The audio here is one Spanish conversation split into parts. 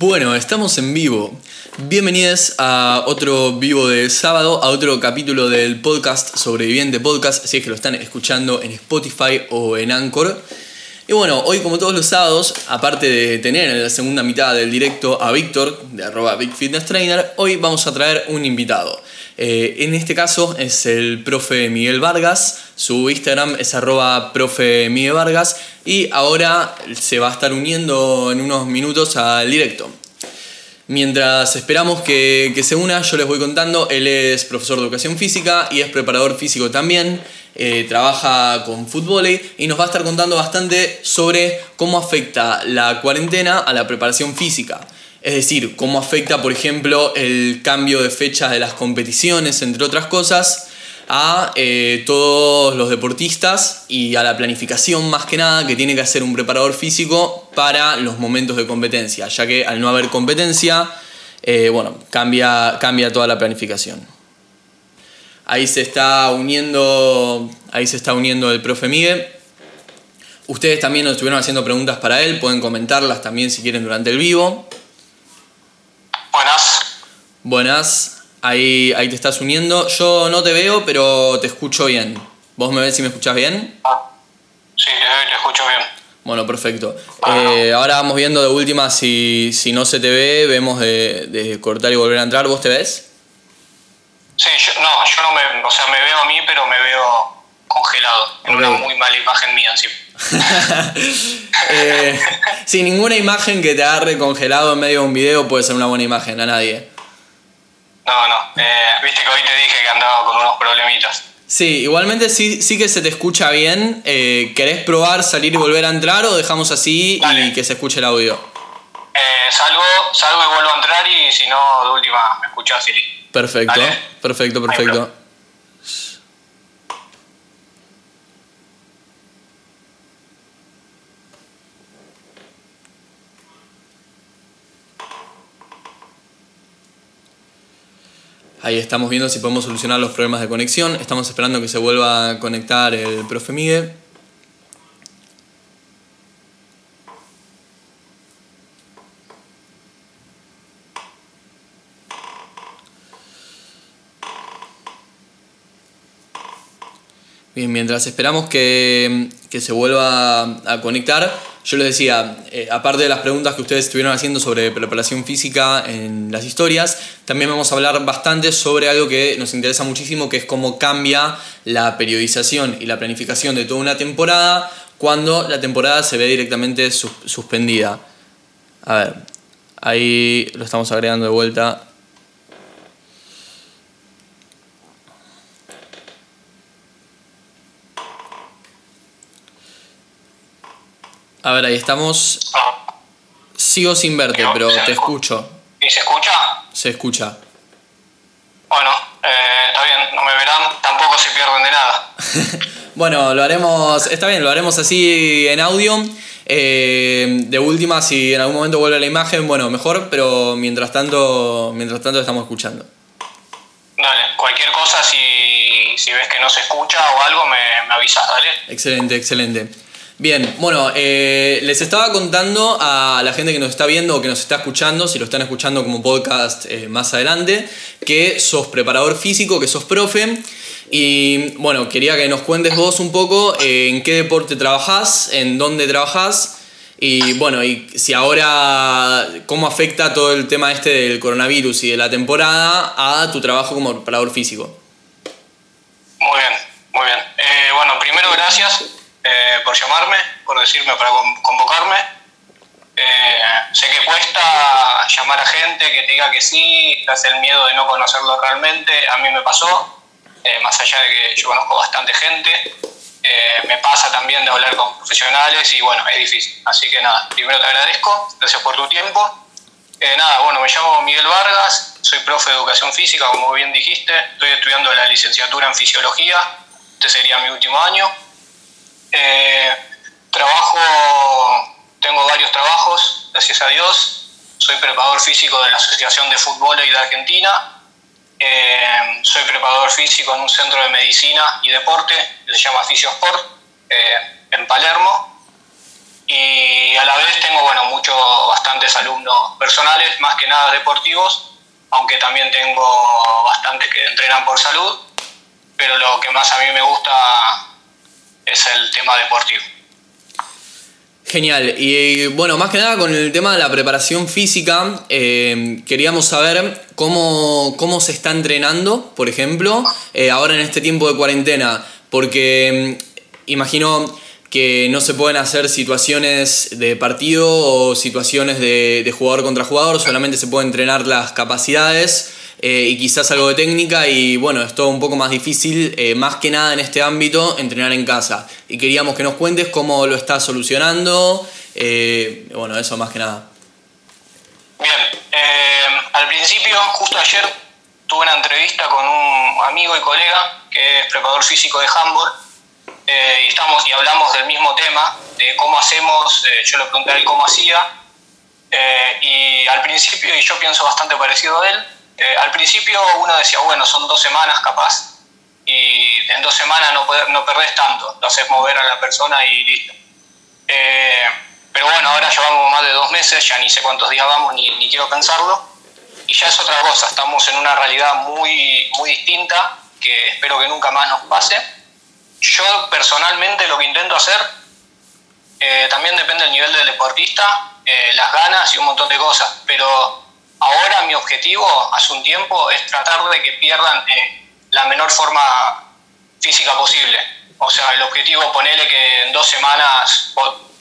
Bueno, estamos en vivo. Bienvenidos a otro vivo de sábado, a otro capítulo del podcast Sobreviviente Podcast, si es que lo están escuchando en Spotify o en Anchor. Y bueno, hoy como todos los sábados, aparte de tener en la segunda mitad del directo a Víctor, de arroba Big Fitness Trainer, hoy vamos a traer un invitado. Eh, en este caso es el profe Miguel Vargas, su Instagram es arroba profe Miguel Vargas y ahora se va a estar uniendo en unos minutos al directo. Mientras esperamos que, se una, yo les voy contando, él es profesor de educación física y es preparador físico también, eh, trabaja con fútbol y nos va a estar contando bastante sobre cómo afecta la cuarentena a la preparación física. Es decir, cómo afecta, por ejemplo, el cambio de fechas de las competiciones, entre otras cosas, a eh, todos los deportistas y a la planificación más que nada que tiene que hacer un preparador físico para los momentos de competencia, ya que al no haber competencia, eh, bueno, cambia, cambia toda la planificación. Ahí se está uniendo, ahí se está uniendo el profe Miguel. Ustedes también nos estuvieron haciendo preguntas para él, pueden comentarlas también si quieren durante el vivo. Buenas. Buenas. Ahí, ahí te estás uniendo. Yo no te veo, pero te escucho bien. ¿Vos me ves si me escuchás bien? Ah, sí, te escucho bien. Bueno, perfecto. Eh, ahora vamos viendo de última si, si no se te ve, vemos de, cortar y volver a entrar. ¿Vos te ves? Sí, yo, no, yo no me, o sea, me veo a mí, pero me veo congelado. En una muy mala imagen mía encima. eh, sin ninguna imagen que te agarre congelado en medio de un video puede ser una buena imagen a nadie. No, no. Eh, viste que hoy te dije que andaba con unos problemitas. Sí, igualmente sí, sí que se te escucha bien. Eh, ¿Querés probar salir y volver a entrar o dejamos así y que se escuche el audio? Eh, salgo, salgo y vuelvo a entrar y si no, de última, me escuchás y Perfecto, perfecto, perfecto. Ahí estamos viendo si podemos solucionar los problemas de conexión. Estamos esperando que se vuelva a conectar el profe Miguel. Bien, mientras esperamos que, que se vuelva a conectar, yo les decía, eh, aparte de las preguntas que ustedes estuvieron haciendo sobre preparación física en las historias, también vamos a hablar bastante sobre algo que nos interesa muchísimo, que es cómo cambia la periodización y la planificación de toda una temporada cuando la temporada se ve directamente suspendida. A ver, ahí lo estamos agregando de vuelta A ver, ahí estamos. Sigo sin verte, pero te escucho. ¿Y se escucha? Se escucha. Bueno, eh, está bien, no me verán, tampoco se pierden de nada. bueno, lo haremos, está bien, lo haremos así en audio. Eh, de última, si en algún momento vuelve la imagen, bueno, mejor, pero mientras tanto, mientras tanto estamos escuchando. Dale, cualquier cosa, si, si ves que no se escucha o algo, me, me avisas, dale. Excelente, excelente. Bien, bueno, eh, les estaba contando a la gente que nos está viendo o que nos está escuchando, si lo están escuchando como podcast eh, más adelante, que sos preparador físico, que sos profe. Y bueno, quería que nos cuentes vos un poco eh, en qué deporte trabajás, en dónde trabajás y bueno, y si ahora, cómo afecta todo el tema este del coronavirus y de la temporada a tu trabajo como preparador físico. Muy bien, muy bien. bueno, primero gracias eh, por llamarme, por decirme para convocarme. Eh, sé que cuesta llamar a gente que te diga que sí, estás el miedo de no conocerlo realmente. A mí me pasó, eh, más allá de que yo conozco bastante gente, me pasa también de hablar con profesionales y bueno, es difícil. Así que nada, primero te agradezco, gracias por tu tiempo. nada, bueno, me llamo Miguel Vargas, soy profe de educación física, como bien dijiste, estoy estudiando la licenciatura en fisiología, este sería mi último año. Eh, trabajo, tengo varios trabajos, gracias a Dios. Soy preparador físico de la Asociación de Fútbol de Argentina. Eh, soy preparador físico en un centro de medicina y deporte que se llama Fisiosport eh, en Palermo. y a la vez tengo, bueno, muchos, bastantes alumnos personales, más que nada deportivos, aunque también tengo bastantes que entrenan por salud, pero lo que más a mí me gusta es el tema deportivo. Genial. Y bueno, más que nada con el tema de la preparación física, eh, queríamos saber cómo, cómo se está entrenando, por ejemplo, eh, ahora en este tiempo de cuarentena, porque mm, imagino que no se pueden hacer situaciones de partido o situaciones de, de jugador contra jugador, solamente se pueden entrenar las capacidades. Eh, y quizás algo de técnica y bueno, es todo un poco más difícil, eh, más que nada en este ámbito, entrenar en casa. Y queríamos que nos cuentes cómo lo estás solucionando, eh, bueno, eso más que nada. Bien, al principio, justo ayer, tuve una entrevista con un amigo y colega que es preparador físico de handball y, estamos, y hablamos del mismo tema, de cómo hacemos, yo le pregunté a él cómo hacía, y al principio, y yo pienso bastante parecido a él, eh, al principio uno decía, bueno, son dos semanas capaz, y en dos semanas no, no perdés tanto, lo haces mover a la persona y listo. Eh, pero bueno, ahora llevamos más de dos meses, ya ni sé cuántos días vamos, ni, ni, quiero pensarlo, y ya es otra cosa, estamos en una realidad muy, muy distinta, que espero que nunca más nos pase. Yo personalmente lo que intento hacer, eh, también depende del nivel del deportista, las ganas y un montón de cosas, pero Ahora mi objetivo, hace un tiempo, es tratar de que pierdan eh, la menor forma física posible. O sea, el objetivo, ponerle que en dos semanas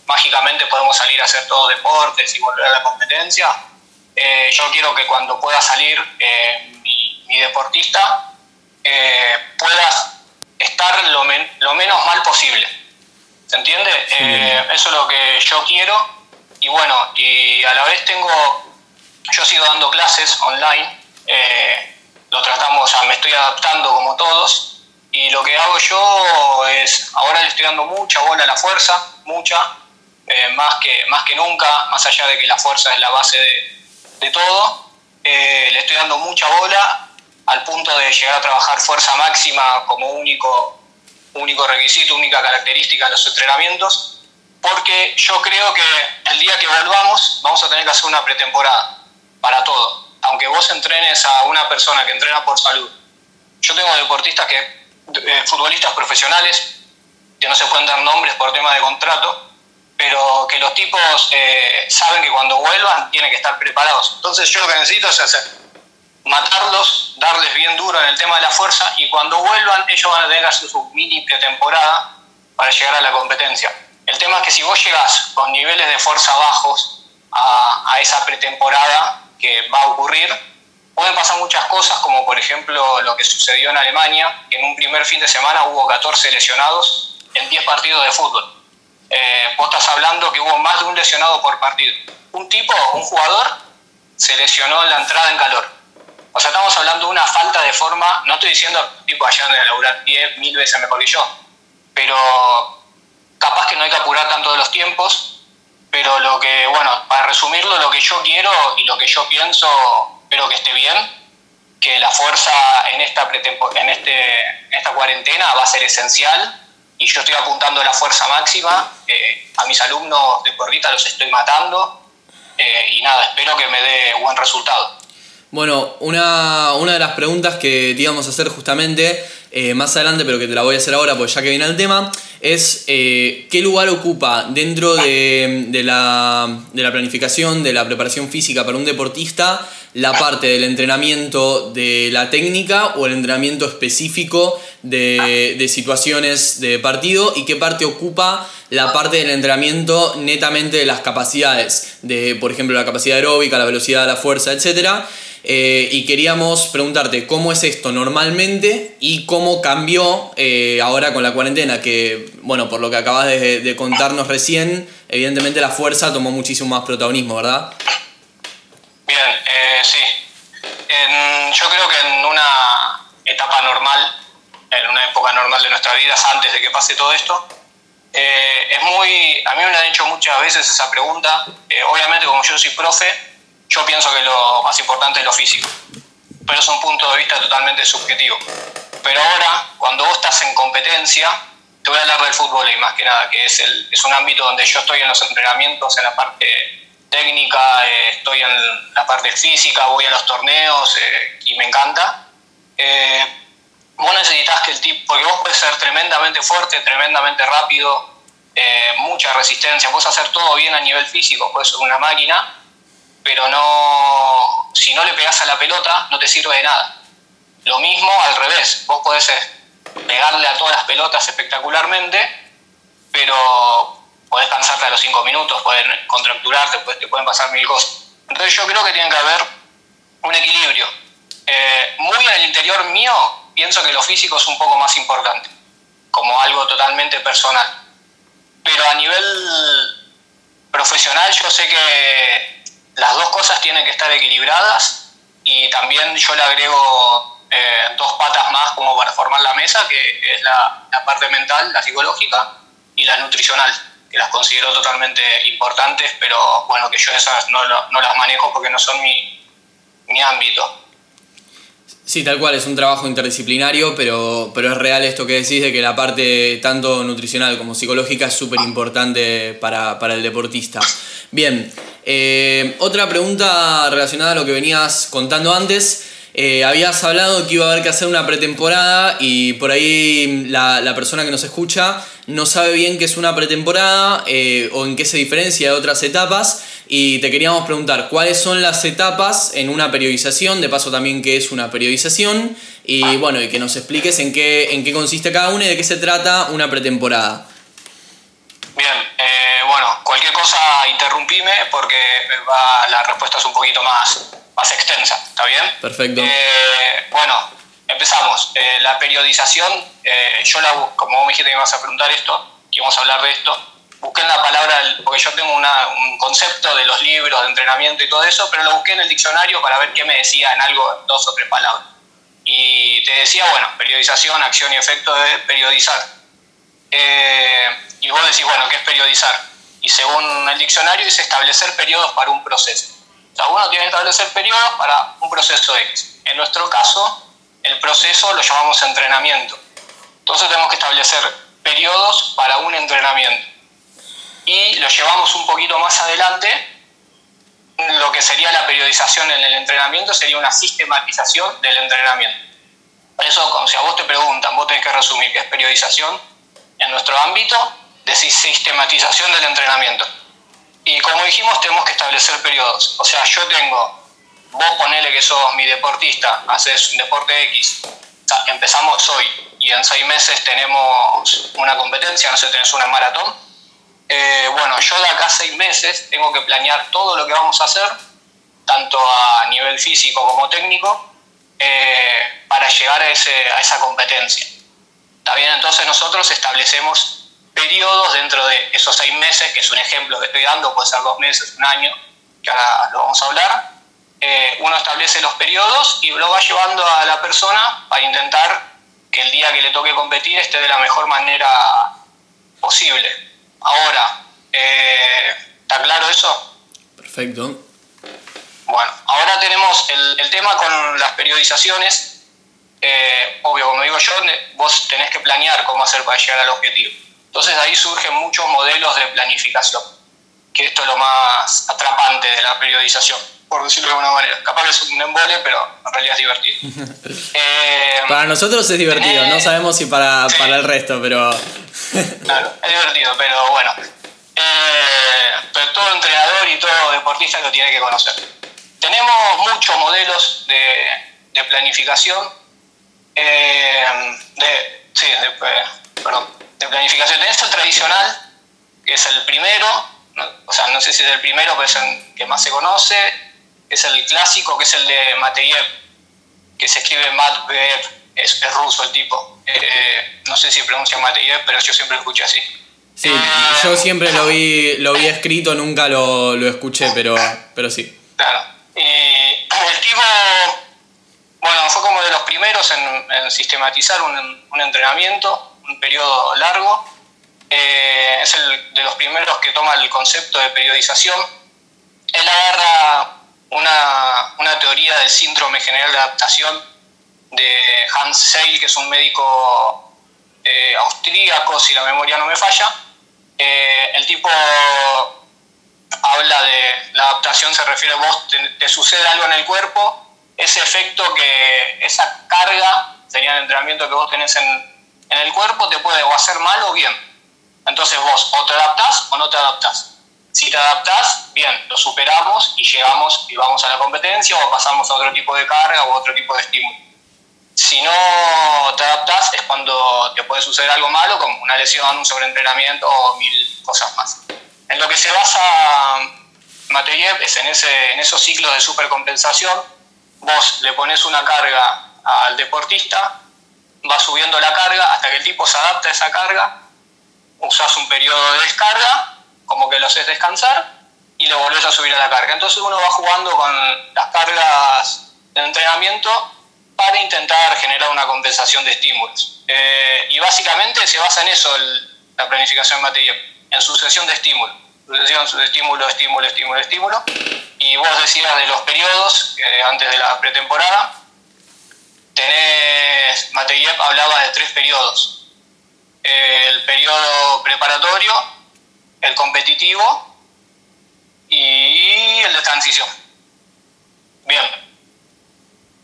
mágicamente podemos salir a hacer todos deportes y volver a la competencia. Eh, yo quiero que cuando pueda salir eh, mi, deportista pueda estar lo, lo, menos mal posible. ¿Se entiende? eso es lo que yo quiero. Y bueno, y a la vez tengo yo sigo dando clases online, eh, lo tratamos, me estoy adaptando como todos, y lo que hago yo es, ahora le estoy dando mucha bola a la fuerza, mucha, eh, más, que, más que nunca, más allá de que la fuerza es la base de, todo, eh, le estoy dando mucha bola al punto de llegar a trabajar fuerza máxima como único, único requisito, única característica en los entrenamientos, porque yo creo que el día que volvamos vamos a tener que hacer una pretemporada para todo. Aunque vos entrenes a una persona que entrena por salud. Yo tengo deportistas que, eh, futbolistas profesionales, que no se pueden dar nombres por tema de contrato, pero que los tipos eh, saben que cuando vuelvan tienen que estar preparados. Entonces yo lo que necesito es hacer, matarlos, darles bien duro en el tema de la fuerza y cuando vuelvan ellos van a tener que hacer su mini pretemporada para llegar a la competencia. El tema es que si vos llegas con niveles de fuerza bajos a, a esa pretemporada, que va a ocurrir. Pueden pasar muchas cosas, como por ejemplo lo que sucedió en Alemania, que en un primer fin de semana hubo 14 lesionados en 10 partidos de fútbol. Eh, vos estás hablando que hubo más de un lesionado por partido. Un tipo, un jugador, se lesionó en la entrada en calor. O sea, estamos hablando de una falta de forma, no estoy diciendo tipo allá de laburar 10 mil veces mejor que yo, pero capaz que no hay que apurar tanto de los tiempos pero lo que, bueno, para resumirlo, lo que yo quiero y lo que yo pienso, espero que esté bien, que la fuerza en esta, en este, esta cuarentena va a ser esencial y yo estoy apuntando la fuerza máxima. Eh, a mis alumnos de porrita los estoy matando eh, y nada, espero que me dé buen resultado. Bueno, una, una de las preguntas que te íbamos a hacer justamente eh, más adelante, pero que te la voy a hacer ahora, porque ya que viene el tema, es eh, qué lugar ocupa dentro de, la, planificación, de la preparación física para un deportista, la parte del entrenamiento de la técnica o el entrenamiento específico de, de situaciones de partido y qué parte ocupa la parte del entrenamiento netamente de las capacidades, de por ejemplo la capacidad aeróbica, la velocidad, la fuerza, etcétera. Eh, y queríamos preguntarte cómo es esto normalmente y cómo cambió eh, ahora con la cuarentena, que, bueno, por lo que acabas de, contarnos recién, evidentemente la fuerza tomó muchísimo más protagonismo, ¿verdad? Bien, eh, sí. yo creo que en una etapa normal, en una época normal de nuestras vidas, antes de que pase todo esto, es muy. A mí me han hecho muchas veces esa pregunta. obviamente, como yo soy profe, yo pienso que lo más importante es lo físico, pero es un punto de vista totalmente subjetivo. Pero ahora, cuando vos estás en competencia, te voy a hablar del fútbol y más que nada, que es, el, es un ámbito donde yo estoy en los entrenamientos, en la parte técnica, eh, estoy en la parte física, voy a los torneos eh, y me encanta. Eh, vos necesitas que el tipo, porque vos puedes ser tremendamente fuerte, tremendamente rápido, mucha resistencia, puedes hacer todo bien a nivel físico, puedes ser una máquina, pero no, si no le pegas a la pelota no te sirve de nada. Lo mismo al revés, vos podés pegarle a todas las pelotas espectacularmente, pero podés cansarte a los cinco minutos, puedes contracturarte, te pueden pasar mil cosas. Entonces yo creo que tiene que haber un equilibrio. Eh, muy en el interior mío pienso que lo físico es un poco más importante, como algo totalmente personal. Pero a nivel profesional yo sé que las dos cosas tienen que estar equilibradas y también yo le agrego eh, dos patas más como para formar la mesa, que es la, parte mental, la psicológica y la nutricional que las considero totalmente importantes, pero bueno, que yo esas no, no, las manejo porque no son mi, mi, ámbito. Sí, tal cual, es un trabajo interdisciplinario, pero, pero es real esto que decís de que la parte tanto nutricional como psicológica es súper importante para, para, el deportista. Bien, eh, otra pregunta relacionada a lo que venías contando antes. Eh, habías hablado que iba a haber que hacer una pretemporada y por ahí la, la persona que nos escucha no sabe bien qué es una pretemporada eh, o en qué se diferencia de otras etapas. Y te queríamos preguntar cuáles son las etapas en una periodización, de paso también qué es una periodización, y bueno, y que nos expliques en qué, en qué consiste cada una y de qué se trata una pretemporada. Bien, eh, bueno, cualquier cosa interrumpime porque la respuesta es un poquito más, más extensa, ¿está bien? Perfecto. Eh, bueno, empezamos. Eh, la periodización, yo la como vos me dijiste que me vas a preguntar esto, que vamos a hablar de esto, busqué en la palabra, porque yo tengo un concepto de los libros, de entrenamiento y todo eso, pero lo busqué en el diccionario para ver qué me decía en algo, dos o tres palabras. Y te decía, bueno, periodización, acción y efecto de periodizar. Eh, y vos decís, bueno, ¿qué es periodizar? Y según el diccionario dice establecer periodos para un proceso. O sea, uno tiene que establecer periodos para un proceso X. En nuestro caso, el proceso lo llamamos entrenamiento. Entonces tenemos que establecer periodos para un entrenamiento. Y lo llevamos un poquito más adelante, lo que sería la periodización en el entrenamiento sería una sistematización del entrenamiento. Eso, como si a vos te preguntan, vos tenés que resumir qué es periodización en nuestro ámbito, decís sistematización del entrenamiento. Y como dijimos, tenemos que establecer periodos. O sea, yo tengo vos ponele que sos mi deportista, haces un deporte X, empezamos hoy y en seis meses tenemos una competencia, no sé, tenés una maratón. Eh, bueno, yo de acá a seis meses tengo que planear todo lo que vamos a hacer, tanto a nivel físico como técnico, eh, para llegar a, ese, a esa competencia. ¿Está bien? Entonces nosotros establecemos periodos dentro de esos seis meses, que es un ejemplo que estoy dando, puede ser dos meses, un año, que ahora lo vamos a hablar, eh, uno establece los periodos y lo va llevando a la persona para intentar que el día que le toque competir esté de la mejor manera posible. Ahora, eh, ¿está claro eso? Perfecto. Bueno, ahora tenemos el, tema con las periodizaciones. Eh, obvio, como digo yo, vos tenés que planear cómo hacer para llegar al objetivo. Entonces ahí surgen muchos modelos de planificación, que esto es lo más atrapante de la periodización por decirlo de alguna manera. Capaz que es un embole, pero en realidad es divertido. Eh, para nosotros es divertido, no sabemos si para, para el resto, pero... claro, es divertido, pero bueno. Eh, pero todo entrenador y todo deportista lo tiene que conocer. Tenemos muchos modelos de, de planificación. Eh, de, sí, de, perdón, de planificación. El tradicional, que es el primero, o sea, no sé si es el primero, pero es el que más se conoce es el clásico, que es el de Mateyev, que se escribe Matveev, es, es ruso el tipo. Eh, no sé si pronuncia Mateyev, pero yo siempre lo escuché así. Sí, yo siempre lo vi, lo vi escrito, nunca lo, lo escuché, pero, pero sí. Claro. Y el tipo, bueno, fue como de los primeros en, sistematizar un, un, entrenamiento, un periodo largo. Eh, es el de los primeros que toma el concepto de periodización. Él agarra una, una teoría del síndrome general de adaptación de Hans Seil, que es un médico eh, austríaco, si la memoria no me falla. Eh, el tipo habla de la adaptación, se refiere a vos, te, sucede algo en el cuerpo, ese efecto que, esa carga, sería el entrenamiento que vos tenés en, en el cuerpo, te puede o hacer mal o bien. Entonces vos o te adaptás o no te adaptás. Si te adaptás, bien, lo superamos y llegamos y vamos a la competencia o pasamos a otro tipo de carga o otro tipo de estímulo. Si no te adaptás es cuando te puede suceder algo malo, como una lesión, un sobreentrenamiento o mil cosas más. En lo que se basa Mateyev es en, ese, en esos ciclos de supercompensación. Vos le pones una carga al deportista, va subiendo la carga hasta que el tipo se adapta a esa carga, usas un periodo de descarga como que lo haces descansar y lo volvés a subir a la carga. Entonces uno va jugando con las cargas de entrenamiento para intentar generar una compensación de estímulos. Eh, y básicamente se basa en eso la planificación en materia, en sucesión de estímulos. Estímulo, estímulo, estímulo, estímulo. Y vos decías de los periodos, antes de la pretemporada, tenés, Mateyev hablaba de tres periodos. El periodo preparatorio, el competitivo y el de transición. Bien.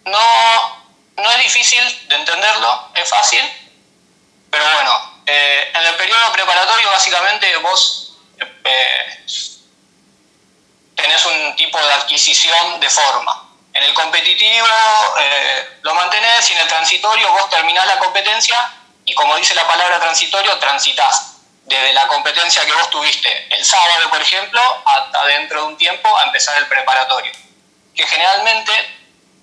No, no es difícil de entenderlo, es fácil, pero bueno, eh, en el periodo preparatorio básicamente vos eh, tenés un tipo de adquisición de forma. En el competitivo eh, lo mantenés y en el transitorio vos terminás la competencia y como dice la palabra transitorio, transitas desde la competencia que vos tuviste el sábado, por ejemplo, hasta dentro de un tiempo a empezar el preparatorio. Que generalmente,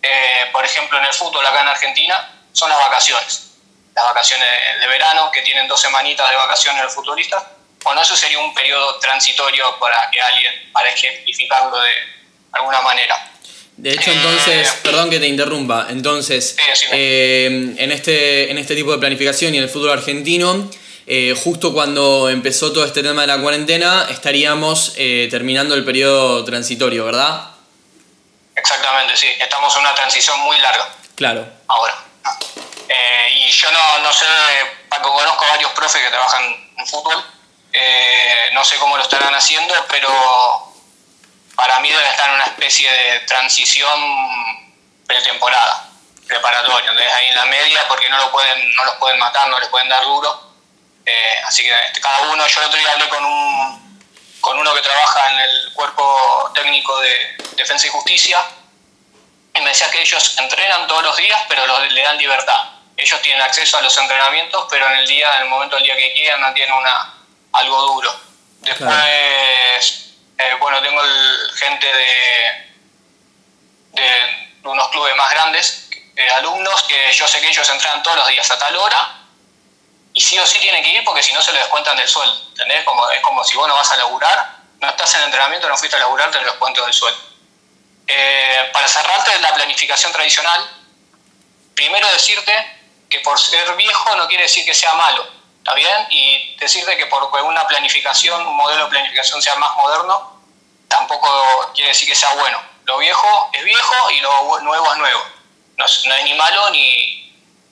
eh, por ejemplo, en el fútbol acá en Argentina, son las vacaciones. Las vacaciones de verano, que tienen dos semanitas de vacaciones el futbolista. Bueno, eso sería un periodo transitorio para que alguien, para ejemplificarlo de alguna manera. De hecho, entonces, eh, perdón que te interrumpa, entonces, eh, en, este, en este tipo de planificación y en el fútbol argentino, eh, justo cuando empezó todo este tema de la cuarentena, estaríamos terminando el periodo transitorio, ¿verdad? Exactamente, sí. Estamos en una transición muy larga. Claro. Ahora. Y yo no, no sé, Paco, conozco varios profes que trabajan en fútbol. No sé cómo lo estarán haciendo, pero para mí debe estar en una especie de transición pretemporada, preparatoria. Entonces ahí en la media, porque no, lo pueden, no los pueden matar, no les pueden dar duro eh, así que este, cada uno, yo el otro día hablé con, un, con uno que trabaja en el cuerpo técnico de defensa y justicia y me decía que ellos entrenan todos los días, pero le dan libertad. Ellos tienen acceso a los entrenamientos, pero en el día, en el momento del día que quieran, no tienen una, algo duro. Después, eh, bueno, tengo gente de, de unos clubes más grandes, de alumnos, que yo sé que ellos entrenan todos los días a tal hora y sí o sí tiene que ir porque si no se lo descuentan del sueldo, ¿entendés? Como, es como si vos no vas a laburar, no estás en entrenamiento, no fuiste a laburar, te lo descuento del sueldo. Eh, para cerrarte la planificación tradicional, primero decirte que por ser viejo no quiere decir que sea malo, ¿está bien? Y decirte que por una planificación, un modelo de planificación sea más moderno, tampoco quiere decir que sea bueno. Lo viejo es viejo y lo nuevo es nuevo. No, no es ni malo ni,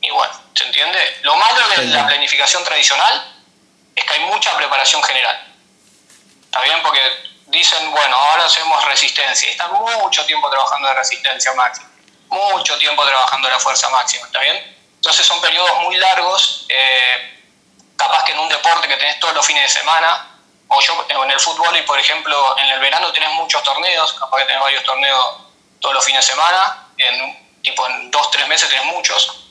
y bueno, ¿se entiende? Lo malo de la planificación tradicional es que hay mucha preparación general. ¿Está bien? Porque dicen, bueno, ahora hacemos resistencia. Y están mucho tiempo trabajando de resistencia máxima. Mucho tiempo trabajando de la fuerza máxima. ¿Está bien? Entonces son periodos muy largos. Eh, capaz que en un deporte que tenés todos los fines de semana, o yo en el fútbol y por ejemplo en el verano tenés muchos torneos, capaz que tenés varios torneos todos los fines de semana, en tipo en dos, tres meses tenés muchos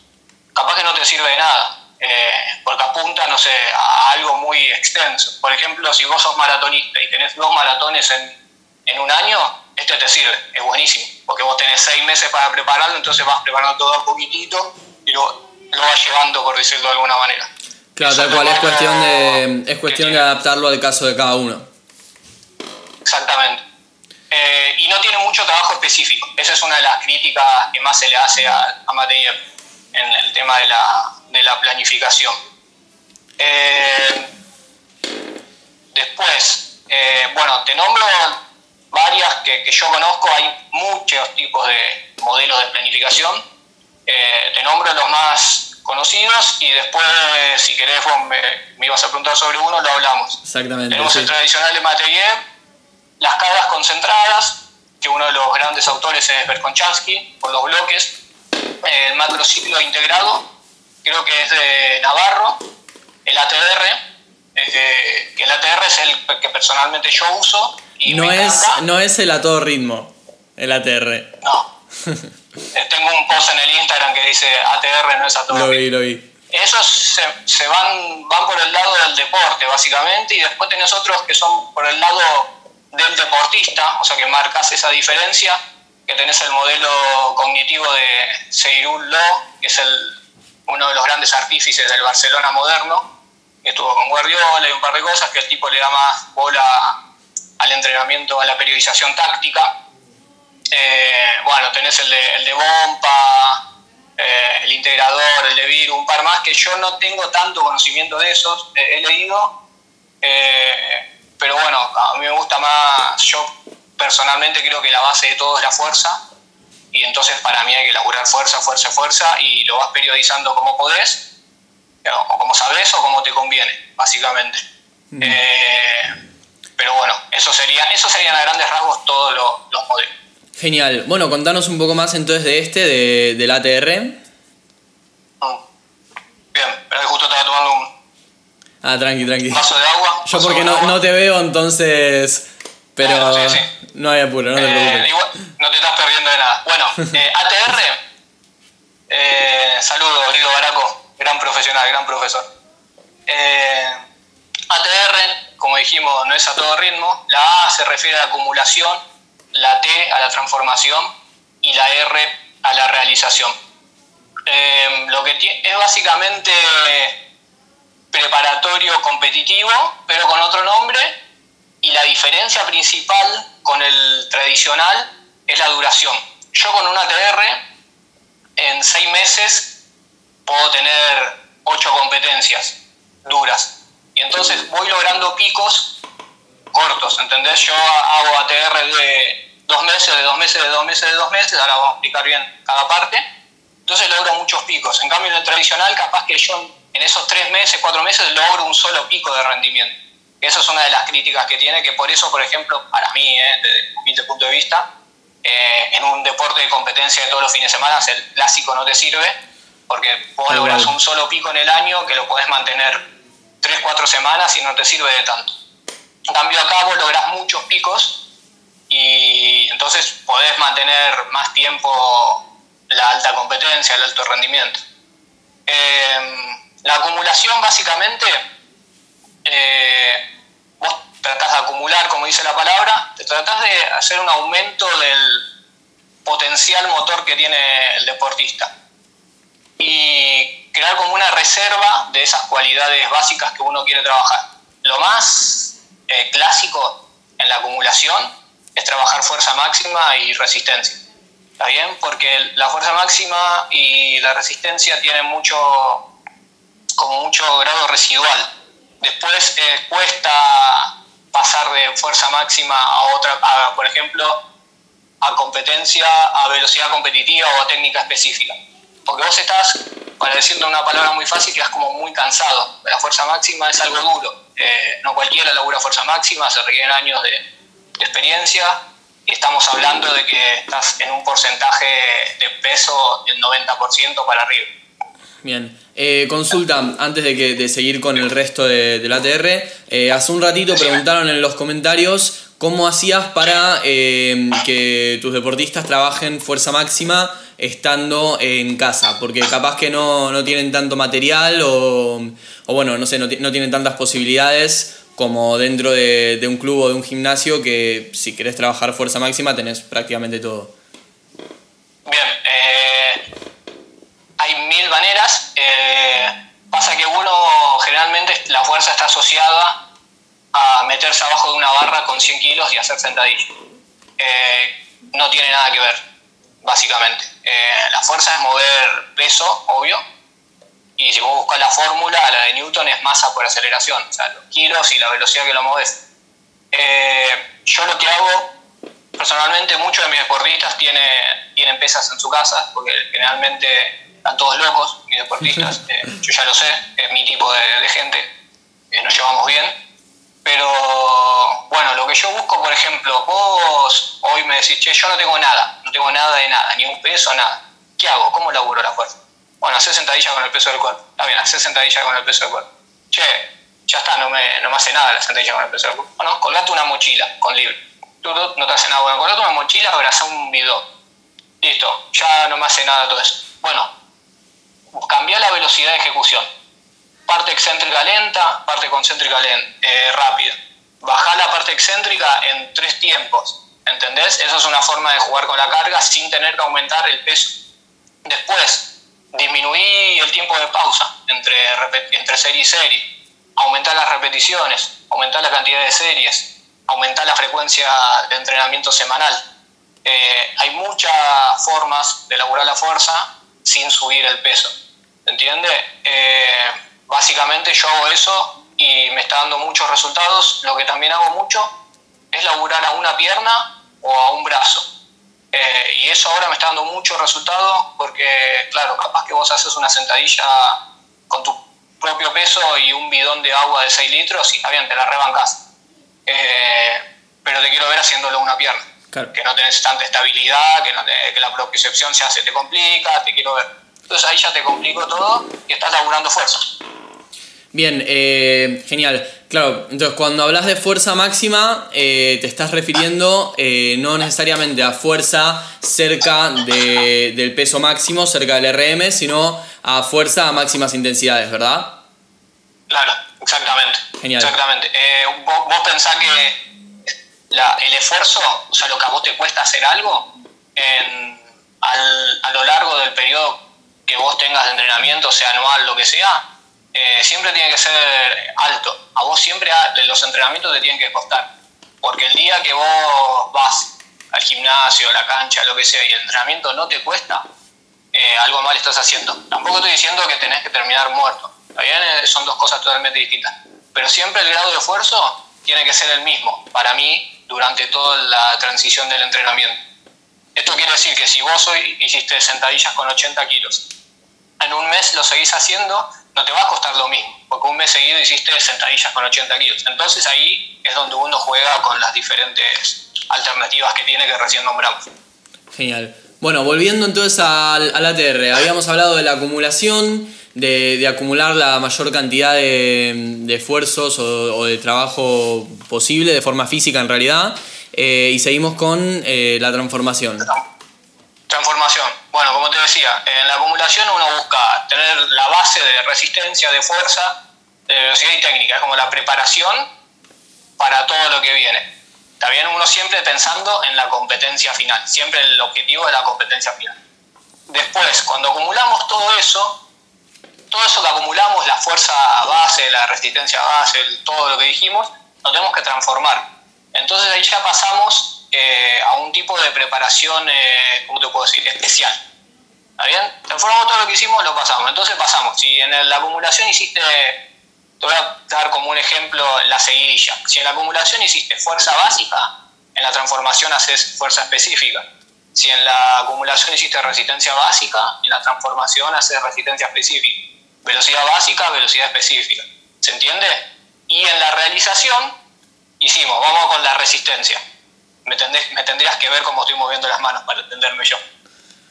capaz que no te sirve de nada, eh, porque apunta, no sé, a algo muy extenso. Por ejemplo, si vos sos maratonista y tenés dos maratones en, en un año, este te sirve, es buenísimo, porque vos tenés seis meses para prepararlo, entonces vas preparando todo a poquitito y lo, lo vas llevando, por decirlo de alguna manera. Claro, tal cual, es cuestión, de, es cuestión de adaptarlo al caso de cada uno. Exactamente. Eh, y no tiene mucho trabajo específico. Esa es una de las críticas que más se le hace a, a en el tema de la, de la planificación. Eh, después, eh, bueno, te nombro varias que, que, yo conozco, hay muchos tipos de modelos de planificación. Te nombro los más conocidos y después, si querés, vos me, ibas a preguntar sobre uno, lo hablamos. Exactamente. Tenemos el tradicional de Mateyev, las cargas concentradas, que uno de los grandes autores es Berkonchansky, por los bloques, el macrociclo integrado, creo que es de Navarro, el ATR, eh, que el ATR es el que personalmente yo uso. Y no, es, no es el a todo ritmo, el ATR. No. Eh, tengo un post en el Instagram que dice ATR no es a todo Lo vi, lo vi. Esos se, se, van, van por el lado del deporte, básicamente, y después tenés otros que son por el lado del deportista, o sea que marcas esa diferencia, que tenés el modelo cognitivo de Seirul Lo, que es el, uno de los grandes artífices del Barcelona moderno, que estuvo con Guardiola y un par de cosas, que el tipo le da más bola al entrenamiento, a la periodización táctica. Eh, bueno, tenés el de, el de Bompa, eh, el integrador, el de Vir, un par más, que yo no tengo tanto conocimiento de esos, eh, he leído, pero bueno, a mí me gusta más, yo personalmente creo que la base de todo es la fuerza, y entonces para mí hay que laburar fuerza, fuerza, fuerza, y lo vas periodizando como podés, o como sabes o como te conviene, básicamente. pero bueno, eso sería, eso serían a grandes rasgos todos los modelos. Genial. Bueno, contanos un poco más entonces de este, de, del ATR. Oh. Bien, pero justo estaba tomando un. Ah, tranqui, tranqui. vaso de agua. Yo porque no, no, te veo, entonces. Pero. sí, sí. No hay apuro, no te eh, preocupes. no te estás perdiendo de nada. Bueno, eh, ATR. Eh, saludos, Guido Baraco. Gran profesional, gran profesor. Eh, ATR, como dijimos, no es a todo ritmo. La A se refiere a la acumulación la T a la transformación y la R a la realización. Em, lo que es básicamente preparatorio competitivo, pero con otro nombre, y la diferencia principal con el tradicional es la duración. Yo con una TR en seis meses puedo tener ocho competencias duras. Y entonces voy logrando picos cortos, ¿entendés? Yo hago ATR de dos meses, de dos meses, de dos meses, de dos meses, ahora vamos a explicar bien cada parte, entonces logro muchos picos. En cambio, en el tradicional, capaz que yo en esos tres meses, cuatro meses, logro un solo pico de rendimiento. Esa es una de las críticas que tiene, que por eso, por ejemplo, para mí, eh, desde mi punto de vista, eh, en un deporte de competencia de todos los fines de semana, el clásico no te sirve, porque vos logras un solo pico en el año que lo podés mantener tres, cuatro semanas y no te sirve de tanto. En cambio acá vos lográs muchos picos y entonces podés mantener más tiempo la alta competencia, el alto rendimiento. Em, la acumulación básicamente, eh, vos tratás de acumular, como dice la palabra, te tratás de hacer un aumento del potencial motor que tiene el deportista y crear como una reserva de esas cualidades básicas que uno quiere trabajar. Lo más eh, clásico en la acumulación es trabajar fuerza máxima y resistencia. ¿Está bien? Porque la fuerza máxima y la resistencia tienen mucho, como mucho grado residual. Después eh, cuesta pasar de fuerza máxima a otra, por ejemplo, a competencia, a velocidad competitiva o a técnica específica. Porque vos estás, para decirlo una palabra muy fácil, quedas como muy cansado. La fuerza máxima es algo duro eh, no cualquiera labura fuerza máxima, se requieren años de, experiencia y estamos hablando de que estás en un porcentaje de peso del 90% para arriba. Bien. Eh, consulta, antes de, que, de seguir con el resto de, del ATR, eh, hace un ratito preguntaron en los comentarios cómo hacías para que tus deportistas trabajen fuerza máxima estando en casa, porque capaz que no, no tienen tanto material o, bueno, no sé, no, no, tienen tantas posibilidades como dentro de, de, un club o de un gimnasio que si querés trabajar fuerza máxima tenés prácticamente todo. Bien, eh, hay mil maneras. Eh, pasa que uno generalmente la fuerza está asociada a meterse abajo de una barra con 100 kilos y hacer sentadillas. Eh, no tiene nada que ver básicamente. Eh, la fuerza es mover peso, obvio, y si vos buscas la fórmula, la de Newton es masa por aceleración, o sea, los kilos y la velocidad que lo moves. Eh, yo lo que hago, personalmente, muchos de mis deportistas tiene, tienen pesas en su casa, porque generalmente están todos locos, mis deportistas, eh, yo ya lo sé, es mi tipo de, gente, nos llevamos bien. Pero bueno, lo que yo busco, por ejemplo, vos hoy me decís, che, yo no tengo nada, no tengo nada de nada, ni un peso, nada. ¿Qué hago? ¿Cómo laburo la fuerza? Bueno, hacer sentadilla con el peso del cuerpo. Está bien, hacer sentadilla con el peso del cuerpo. Che, ya está, no me, no me hace nada la sentadilla con el peso del cuerpo. Bueno, colgate una mochila con libre. Tú no te hace nada. Bueno, colgate una mochila, abrazá un bidón. Listo, ya no me hace nada todo eso. Bueno, cambia la velocidad de ejecución. Parte excéntrica lenta, parte concéntrica lenta, eh, rápida. Baja la parte excéntrica en tres tiempos. ¿Entendés? Esa es una forma de jugar con la carga sin tener que aumentar el peso. Después, disminuir el tiempo de pausa entre, entre serie y serie. Aumentar las repeticiones, aumentar la cantidad de series, aumentar la frecuencia de entrenamiento semanal. Eh, hay muchas formas de elaborar la fuerza sin subir el peso. ¿Entiende? Eh, básicamente yo hago eso y me está dando muchos resultados. Lo que también hago mucho es laburar a una pierna o a un brazo. Eh, y eso ahora me está dando muchos resultados porque, claro, capaz que vos haces una sentadilla con tu propio peso y un bidón de agua de 6 litros y está bien, te la rebancas. Eh, pero te quiero ver haciéndolo una pierna. Que no tenés tanta estabilidad, que, no que la propiocepción se hace, te complica, te quiero ver. Entonces ahí ya te complico todo y estás laburando fuerza. Bien, eh, genial. Claro, entonces cuando hablas de fuerza máxima, eh, te estás refiriendo eh, no necesariamente a fuerza cerca del peso máximo, cerca del RM, sino a fuerza a máximas intensidades, ¿verdad? Claro, exactamente. Genial. Exactamente. vos, vos, pensás que el esfuerzo, o sea, lo que a vos te cuesta hacer algo, a lo largo del periodo que vos tengas de entrenamiento, sea anual, lo que sea, eh, siempre tiene que ser alto. A vos siempre los entrenamientos te tienen que costar. Porque el día que vos vas al gimnasio, a la cancha, lo que sea, y el entrenamiento no te cuesta, eh, algo mal estás haciendo. Tampoco estoy diciendo que tenés que terminar muerto. ¿Está eh, Son dos cosas totalmente distintas. Pero siempre el grado de esfuerzo tiene que ser el mismo para mí durante toda la transición del entrenamiento. Esto quiere decir que si vos hoy hiciste sentadillas con 80 kilos, en un mes lo seguís haciendo, no te va a costar lo mismo, porque un mes seguido hiciste sentadillas con 80 kilos. Entonces ahí es donde uno juega con las diferentes alternativas que tiene que recién nombramos. Genial. Bueno, volviendo entonces al, ATR, habíamos hablado de la acumulación, de, acumular la mayor cantidad de, esfuerzos o, de trabajo posible de forma física en realidad, eh, y seguimos con eh, la transformación. Transformación. Bueno, como te decía, en la acumulación uno busca tener la base de resistencia, de fuerza, de velocidad y técnica, es como la preparación para todo lo que viene. También uno siempre pensando en la competencia final, siempre el objetivo de la competencia final. Después, cuando acumulamos todo eso, todo eso que acumulamos, la fuerza base, la resistencia base, todo lo que dijimos, lo tenemos que transformar. Entonces ahí ya pasamos eh, a un tipo de preparación, eh, ¿cómo te puedo decir?, especial. ¿Está bien? Transformamos todo lo que hicimos, lo pasamos. Entonces pasamos. Si en la acumulación hiciste, te voy a dar como un ejemplo la seguidilla. Si en la acumulación hiciste fuerza básica, en la transformación haces fuerza específica. Si en la acumulación hiciste resistencia básica, en la transformación haces resistencia específica. Velocidad básica, velocidad específica. ¿Se entiende? Y en la realización hicimos, vamos con la resistencia me, tendrías que ver cómo estoy moviendo las manos para entenderme yo.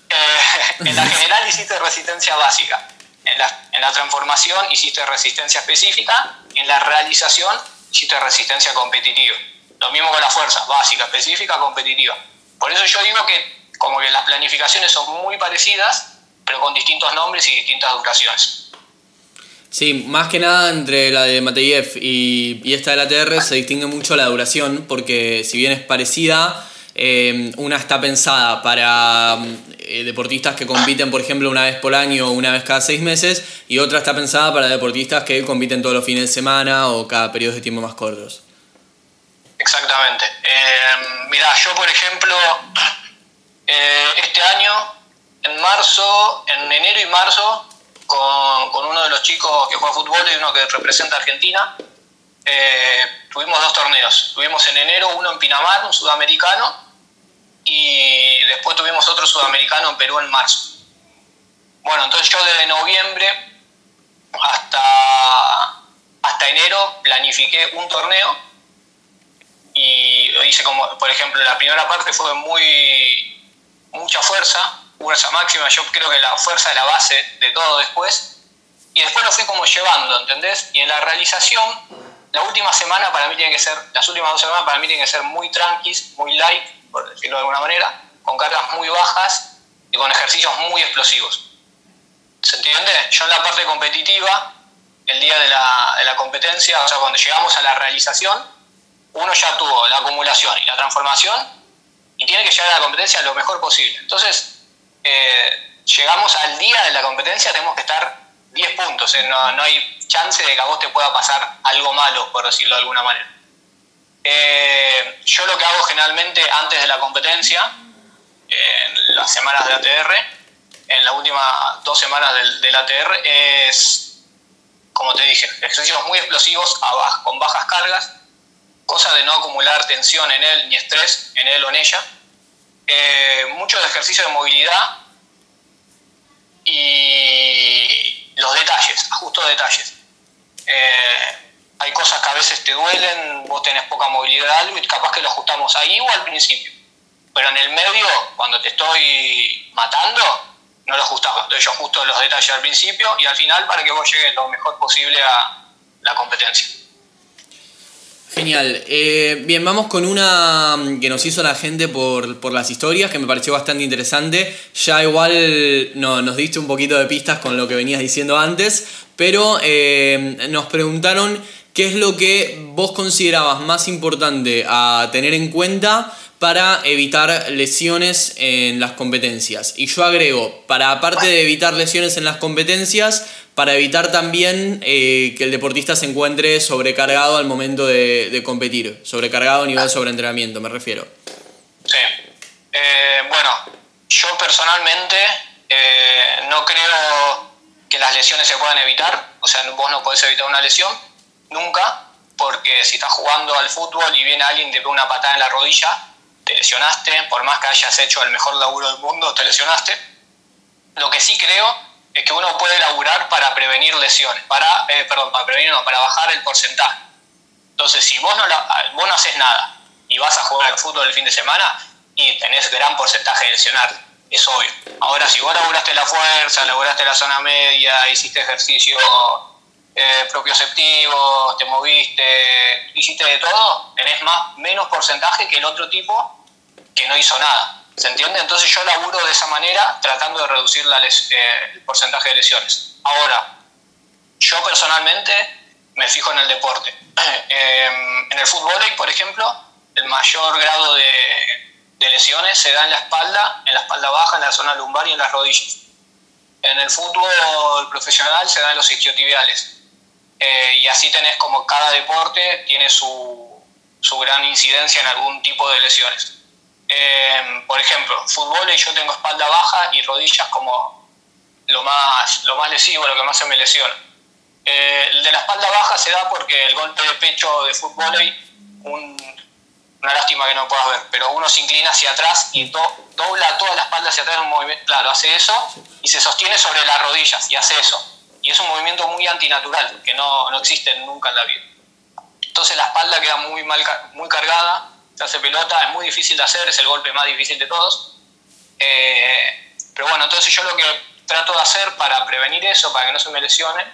Eh, en la general hiciste resistencia básica, en la, transformación hiciste resistencia específica, en la realización hiciste resistencia competitiva. Lo mismo con la fuerza, básica, específica, competitiva. Por eso yo digo que como que las planificaciones son muy parecidas, pero con distintos nombres y distintas duraciones. Sí, más que nada entre la de Mateyev y, esta de la TR se distingue mucho la duración, porque si bien es parecida, eh, una está pensada para eh, deportistas que compiten, por ejemplo, una vez por año o una vez cada seis meses, y otra está pensada para deportistas que compiten todos los fines de semana o cada periodo de tiempo más cortos. Exactamente. Eh, mira, yo por ejemplo, este año, en marzo, en enero y marzo, con, con, uno de los chicos que juega fútbol y uno que representa Argentina. Eh, tuvimos dos torneos. Tuvimos en enero uno en Pinamar, un sudamericano, y después tuvimos otro sudamericano en Perú en marzo. Bueno, entonces yo desde noviembre hasta, hasta enero planifiqué un torneo y hice como, por ejemplo, la primera parte fue muy mucha fuerza, fuerza máxima, yo creo que la fuerza es la base de todo después, y después lo fui como llevando, ¿entendés? Y en la realización, la última semana para mí tiene que ser, las últimas dos semanas para mí tienen que ser muy tranquis, muy light, por decirlo de alguna manera, con cargas muy bajas y con ejercicios muy explosivos. ¿Se entiende? Yo en la parte competitiva, el día de la, de la competencia, o sea, cuando llegamos a la realización, uno ya tuvo la acumulación y la transformación y tiene que llegar a la competencia lo mejor posible. Entonces, llegamos al día de la competencia, tenemos que estar 10 puntos, eh, no, hay chance de que a vos te pueda pasar algo malo, por decirlo de alguna manera. Eh, yo lo que hago generalmente antes de la competencia, en las semanas de ATR, en las últimas dos semanas del, del ATR, es, como te dije, ejercicios muy explosivos con bajas cargas, cosa de no acumular tensión en él ni estrés en él o en ella. Eh, muchos ejercicios de movilidad y los detalles, ajustos detalles. Eh, hay cosas que a veces te duelen, vos tenés poca movilidad algo y capaz que lo ajustamos ahí o al principio. Pero en el medio, cuando te estoy matando, no lo ajustamos. Entonces yo ajusto los detalles al principio y al final para que vos llegues lo mejor posible a la competencia. Genial. Eh, bien, vamos con una que nos hizo la gente por, por, las historias, que me pareció bastante interesante. Ya igual no, nos diste un poquito de pistas con lo que venías diciendo antes, pero eh, nos preguntaron qué es lo que vos considerabas más importante a tener en cuenta para evitar lesiones en las competencias. Y yo agrego, para aparte de evitar lesiones en las competencias, para evitar también eh, que el deportista se encuentre sobrecargado al momento de, competir, sobrecargado a nivel sobreentrenamiento, me refiero. Sí. Eh, bueno, yo personalmente eh, no creo que las lesiones se puedan evitar, o sea, vos no podés evitar una lesión, nunca, porque si estás jugando al fútbol y viene alguien y te pega una patada en la rodilla, te lesionaste, por más que hayas hecho el mejor laburo del mundo, te lesionaste. Lo que sí creo que uno puede laburar para prevenir lesiones, para, eh, perdón, para prevenir, no, para bajar el porcentaje. Entonces, si vos no, vos no haces nada y vas a jugar al fútbol el fin de semana y tenés gran porcentaje de lesionar, es obvio. Ahora, si vos laburaste la fuerza, laburaste la zona media, hiciste ejercicio eh, te moviste, hiciste de todo, tenés más, menos porcentaje que el otro tipo que no hizo nada. ¿Se entiende? Entonces yo laburo de esa manera tratando de reducir la eh, el porcentaje de lesiones. Ahora, yo personalmente me fijo en el deporte. Em, en el fútbol, por ejemplo, el mayor grado de, lesiones se da en la espalda, en la espalda baja, en la zona lumbar y en las rodillas. En el fútbol profesional se dan los isquiotibiales. Eh, y así tenés como cada deporte tiene su, su gran incidencia en algún tipo de lesiones. Em, por ejemplo, fútbol y yo tengo espalda baja y rodillas como lo más, lo más lesivo, lo que más se me lesiona. Eh, el de la espalda baja se da porque el golpe de pecho de fútbol un, una lástima que no puedas ver, pero uno se inclina hacia atrás y dobla toda la espalda hacia atrás en un movimiento, claro, hace eso y se sostiene sobre las rodillas y hace eso. Y es un movimiento muy antinatural, que no, no existe nunca en la vida. Entonces la espalda queda muy, mal, muy cargada se hace pelota, es muy difícil de hacer, es el golpe más difícil de todos. Eh, pero bueno, entonces yo lo que trato de hacer para prevenir eso, para que no se me lesione,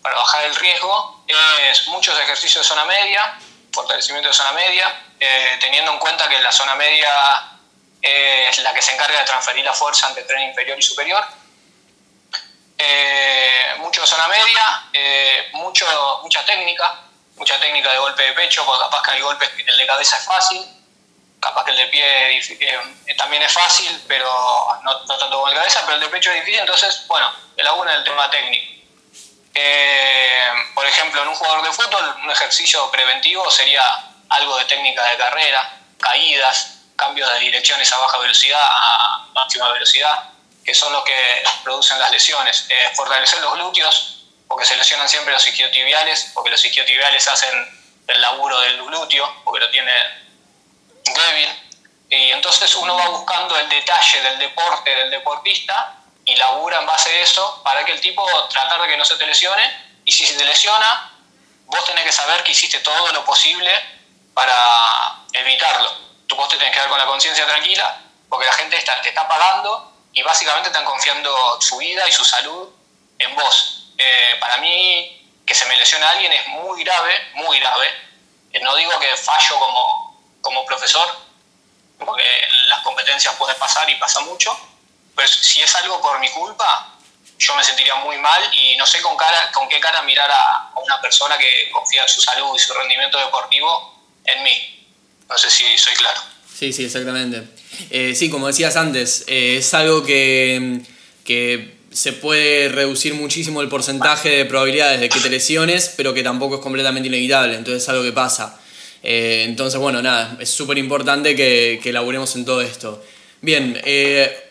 para bajar el riesgo, es muchos ejercicios de zona media, fortalecimiento de zona media, eh, teniendo en cuenta que la zona media es la que se encarga de transferir la fuerza entre tren inferior y superior. Eh, mucho de zona media, mucho, mucha técnica, mucha técnica de golpe de pecho, porque capaz que hay golpes, el de cabeza es fácil, capaz que el de pie eh, también es fácil, pero no, tanto como el de cabeza, pero el de pecho es difícil, entonces, bueno, el una del tema técnico. Eh, por ejemplo, en un jugador de fútbol, un ejercicio preventivo sería algo de técnica de carrera, caídas, cambios de direcciones a baja velocidad a máxima velocidad, que son los que producen las lesiones. Eh, fortalecer los glúteos, porque se lesionan siempre los isquiotibiales, porque los isquiotibiales hacen el laburo del glúteo, porque lo tiene débil. Y entonces uno va buscando el detalle del deporte, del deportista, y labura en base a eso para que el tipo tratar de que no se te lesione y si se te lesiona, vos tenés que saber que hiciste todo lo posible para evitarlo. Tú vos te tenés que dar con la conciencia tranquila porque la gente está, te está pagando y básicamente están confiando su vida y su salud en vos. Eh, para mí, que se me lesione a alguien es muy grave, muy grave. Eh, no digo que fallo como, como profesor, porque las competencias pueden pasar y pasa mucho, pero si es algo por mi culpa, yo me sentiría muy mal y no sé con, cara, con qué cara mirar a, una persona que confía en su salud y su rendimiento deportivo en mí. No sé si soy claro. Sí, sí, exactamente. Eh, sí, como decías antes, es algo que, que se puede reducir muchísimo el porcentaje de probabilidades de que te lesiones, pero que tampoco es completamente inevitable, entonces es algo que pasa. Eh, entonces, bueno, nada, es súper importante que, que elaboremos en todo esto. Bien,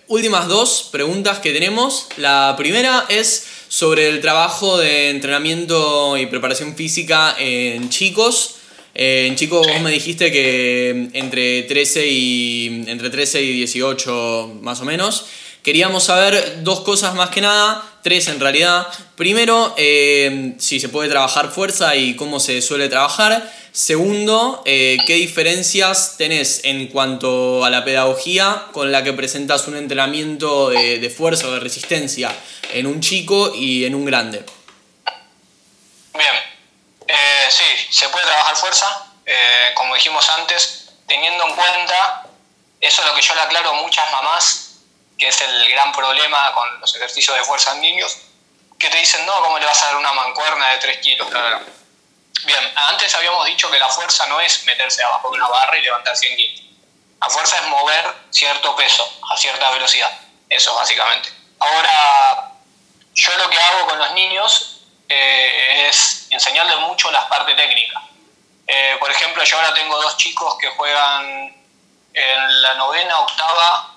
últimas dos preguntas que tenemos. La primera es sobre el trabajo de entrenamiento y preparación física en chicos. Eh, en chicos vos me dijiste que entre 13 y entre 13 y 18 más o menos. Queríamos saber dos cosas más que nada, tres en realidad. Primero, eh, si se puede trabajar fuerza y cómo se suele trabajar. Segundo, eh, ¿qué diferencias tenés en cuanto a la pedagogía con la que presentas un entrenamiento de, fuerza o de resistencia en un chico y en un grande? Bien, eh, sí, se puede trabajar fuerza, eh, como dijimos antes, teniendo en cuenta, eso es lo que yo le aclaro a muchas mamás, que es el gran problema con los ejercicios de fuerza en niños, que te dicen, no, ¿cómo le vas a dar una mancuerna de 3 kilos? Claro Bien, antes habíamos dicho que la fuerza no es meterse abajo de una barra y levantar 100 kilos. La fuerza es mover cierto peso a cierta velocidad. Eso básicamente. Ahora, yo lo que hago con los niños eh, es enseñarles mucho las partes técnicas. Eh, por ejemplo, yo ahora tengo dos chicos que juegan en la novena, octava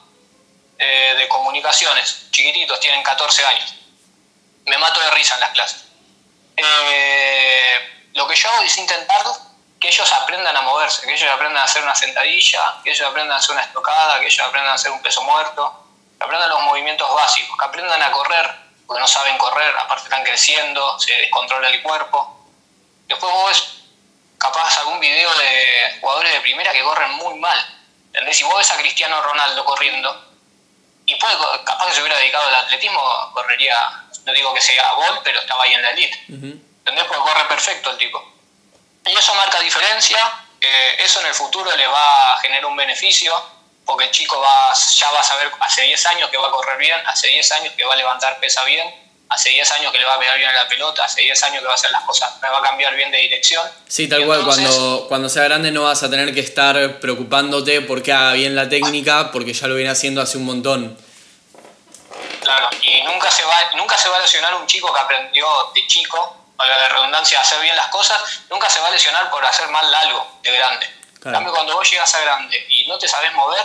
eh, de comunicaciones, chiquititos, tienen 14 años. Me mato de risa en las clases. Eh, lo que yo hago es intentar que ellos aprendan a moverse, que ellos aprendan a hacer una sentadilla, que ellos aprendan a hacer una estocada, que ellos aprendan a hacer un peso muerto, que aprendan los movimientos básicos, que aprendan a correr, porque no saben correr, aparte están creciendo, se descontrola el cuerpo. Después vos ves capaz algún video de jugadores de primera que corren muy mal. ¿Entendés? Si vos ves a Cristiano Ronaldo corriendo, y puede, capaz que se hubiera dedicado al atletismo, correría, no digo que sea gol, pero estaba ahí en la elite. ¿Entendés? Porque corre perfecto el tipo. Y eso marca diferencia, eso en el futuro le va a generar un beneficio, porque el chico va, ya va a saber hace 10 años que va a correr bien, hace 10 años que va a levantar pesa bien, hace 10 años que le va a pegar bien a la pelota, hace 10 años que va a hacer las cosas, me va a cambiar bien de dirección. Sí, tal cual, cuando, cuando sea grande no vas a tener que estar preocupándote porque haga bien la técnica, porque ya lo viene haciendo hace un montón. Claro, y nunca se va, nunca se va a lesionar un chico que aprendió de chico a la redundancia, hacer bien las cosas, nunca se va a lesionar por hacer mal algo de grande. cambio, cuando vos llegas a grande y no te sabes mover,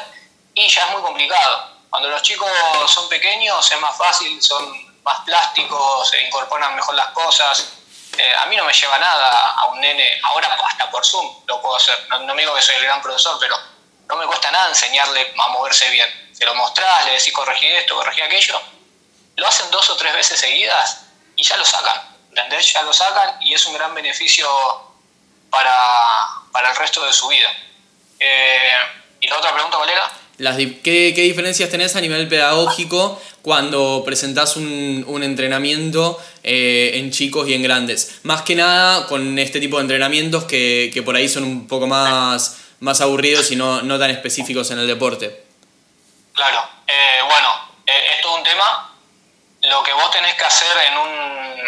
y ya es muy complicado. Cuando los chicos son pequeños es más fácil, son más plásticos, se incorporan mejor las cosas. Eh, a mí no me lleva nada a un nene, ahora hasta por Zoom lo puedo hacer. No, no digo que soy el gran profesor, pero no me cuesta nada enseñarle a moverse bien. Se lo mostrás, le decís corregí esto, corregí aquello. Lo hacen dos o tres veces seguidas y ya lo sacan. ¿entendés? Ya lo sacan y es un gran beneficio para, el resto de su vida. Eh, ¿Y la otra pregunta, colega? Las, ¿qué, ¿Qué diferencias tenés a nivel pedagógico cuando presentás un, un entrenamiento eh, en chicos y en grandes? Más que nada con este tipo de entrenamientos que, que por ahí son un poco más, más aburridos y no, no tan específicos en el deporte. Claro, eh, bueno, es todo un tema. Lo que vos tenés que hacer en un,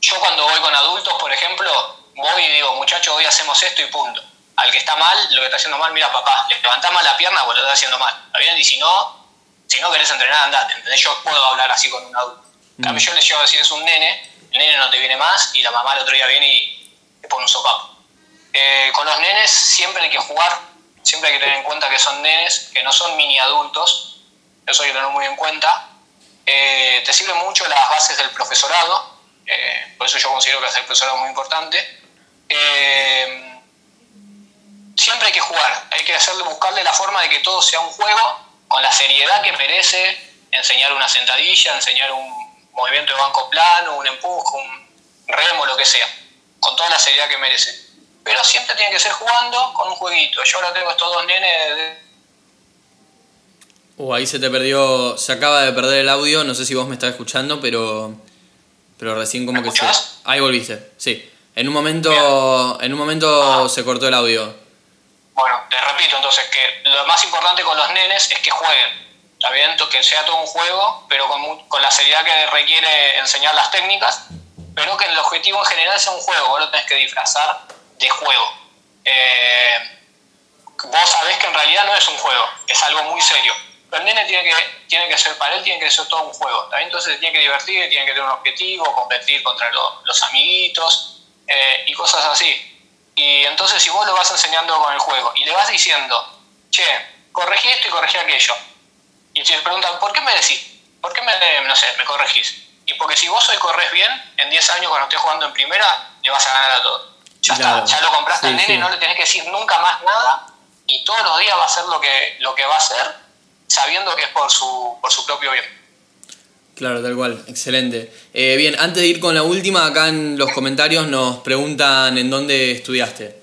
yo cuando voy con adultos, por ejemplo, voy y digo, muchachos, hoy hacemos esto y punto. Al que está mal, lo que está haciendo mal, mira papá, le levantás mal la pierna, pues lo está haciendo mal. ¿Está bien? Y si no, si no querés entrenar, andate. ¿entendés? Yo puedo hablar así con un adulto. Cambio, yo les llevo a decir, es un nene, el nene no te viene más y la mamá el otro día viene y te pone un sopapo. Eh, con los nenes siempre hay que jugar, siempre hay que tener en cuenta que son nenes, que no son mini adultos, eso hay que tenerlo muy en cuenta. Eh, te sirven mucho las bases del profesorado, eh, por eso yo considero que hacer profesor es muy importante. Eh, siempre hay que jugar, hay que hacerle, buscarle la forma de que todo sea un juego con la seriedad que merece enseñar una sentadilla, enseñar un movimiento de banco plano, un empuje, un remo, lo que sea, con toda la seriedad que merece. Pero siempre tiene que ser jugando con un jueguito. Yo ahora tengo estos dos nenes de Uh, ahí se te perdió, se acaba de perder el audio, no sé si vos me estás escuchando, pero pero recién como ¿Me que se ahí volviste. Sí. En un momento en un momento Ah. se cortó el audio. Bueno, te repito entonces que lo más importante con los nenes es que jueguen. Está bien, que sea todo un juego, pero con, con la seriedad que requiere enseñar las técnicas, pero que el objetivo en general sea un juego, vos lo tenés que disfrazar de juego. Eh, vos sabés que en realidad no es un juego, es algo muy serio. Pero el nene tiene que, tiene que ser, para él tiene que ser todo un juego, ¿está bien? Entonces se tiene que divertir, tiene que tener un objetivo, competir contra lo- los amiguitos eh, y cosas así. Y entonces si vos lo vas enseñando con el juego y le vas diciendo, che, corregí esto y corregí aquello. Y si te preguntan, ¿por qué me decís? ¿Por qué me, no sé, me corregís? Y porque si vos hoy corres bien, en 10 años cuando estés jugando en primera, le vas a ganar a todo. Ya Claro. está, ya lo compraste Sí, al nene, sí. no le tenés que decir nunca más nada y todos los días va a hacer lo que, lo que va a hacer sabiendo que es por su, por su propio bien. Claro, tal cual, excelente. Eh, bien, antes de ir con la última, acá en los comentarios nos preguntan en dónde estudiaste.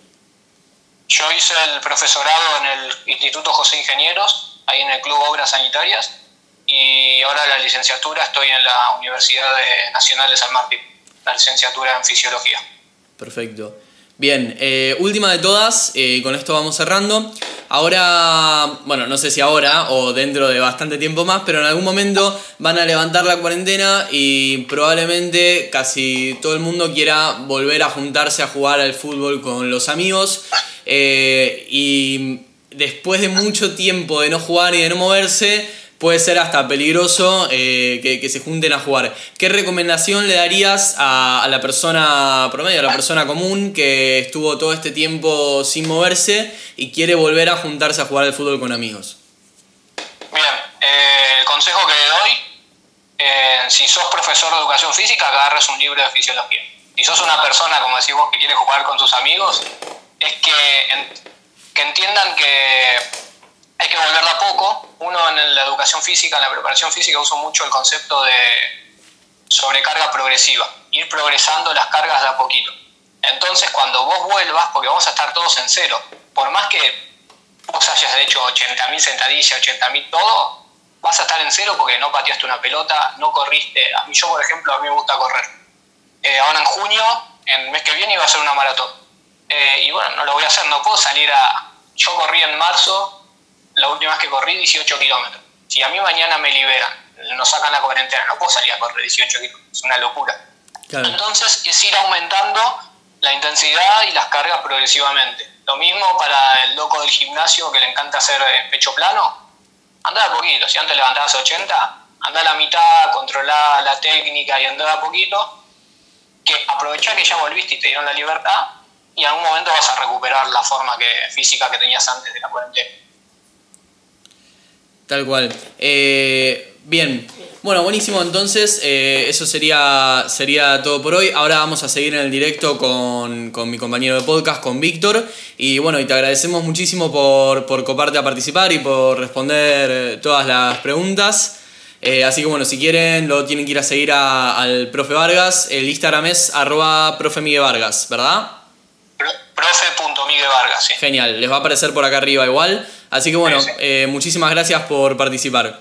Yo hice el profesorado en el Instituto José Ingenieros, ahí en el Club Obras Sanitarias, y ahora la licenciatura estoy en la Universidad Nacional de San Martín, la licenciatura en Fisiología. Perfecto. Bien, eh, última de todas, eh, con esto vamos cerrando. Ahora, bueno, no sé si ahora o dentro de bastante tiempo más, pero en algún momento van a levantar la cuarentena y probablemente casi todo el mundo quiera volver a juntarse a jugar al fútbol con los amigos. eh, y después de mucho tiempo de no jugar y de no moverse, puede ser hasta peligroso eh, que, se junten a jugar. ¿Qué recomendación le darías a, la persona promedio, a la persona común que estuvo todo este tiempo sin moverse y quiere volver a juntarse a jugar al fútbol con amigos? Bien, eh, el consejo que le doy, eh, si sos profesor de educación física, agarres un libro de fisiología. Si sos una persona, como decís vos, que quiere jugar con sus amigos, es que, que entiendan que hay que volver de a poco. Uno en la educación física, en la preparación física, uso mucho el concepto de sobrecarga progresiva, ir progresando las cargas de a poquito. Entonces, cuando vos vuelvas, porque vamos a estar todos en cero, por más que vos hayas hecho 80.000 sentadillas, 80.000 todo, vas a estar en cero porque no pateaste una pelota, no corriste. A mí, yo, por ejemplo, a mí me gusta correr. Eh, ahora en junio, en el mes que viene, iba a ser una maratón. Eh, y bueno, no lo voy a hacer, no puedo salir a... Yo corrí en marzo, la última vez que corrí 18 kilómetros. Si a mí mañana me liberan, nos sacan la cuarentena, no puedo salir a correr 18 kilómetros, es una locura. Claro. Entonces es ir aumentando la intensidad y las cargas progresivamente. Lo mismo para el loco del gimnasio que le encanta hacer eh, pecho plano. Anda a poquito, si antes levantabas 80, anda a la mitad, controla la técnica y anda a poquito. Que aprovechá que ya volviste y te dieron la libertad y en algún momento vas a recuperar la forma que, física que tenías antes de la cuarentena. Tal cual. Eh, bien. Bueno, buenísimo. Entonces, eh, eso sería, sería todo por hoy. Ahora vamos a seguir en el directo con, con mi compañero de podcast, con Víctor. Y bueno, y te agradecemos muchísimo por, por coparte a participar y por responder eh, todas las preguntas. Así que bueno, si quieren, lo tienen que ir a seguir al profe Vargas. El Instagram es arroba profe Miguel Vargas, ¿verdad? Pro- Profe.miguel Vargas, sí. Genial, les va a aparecer por acá arriba igual. Así que bueno, Sí, sí. eh, muchísimas gracias por participar.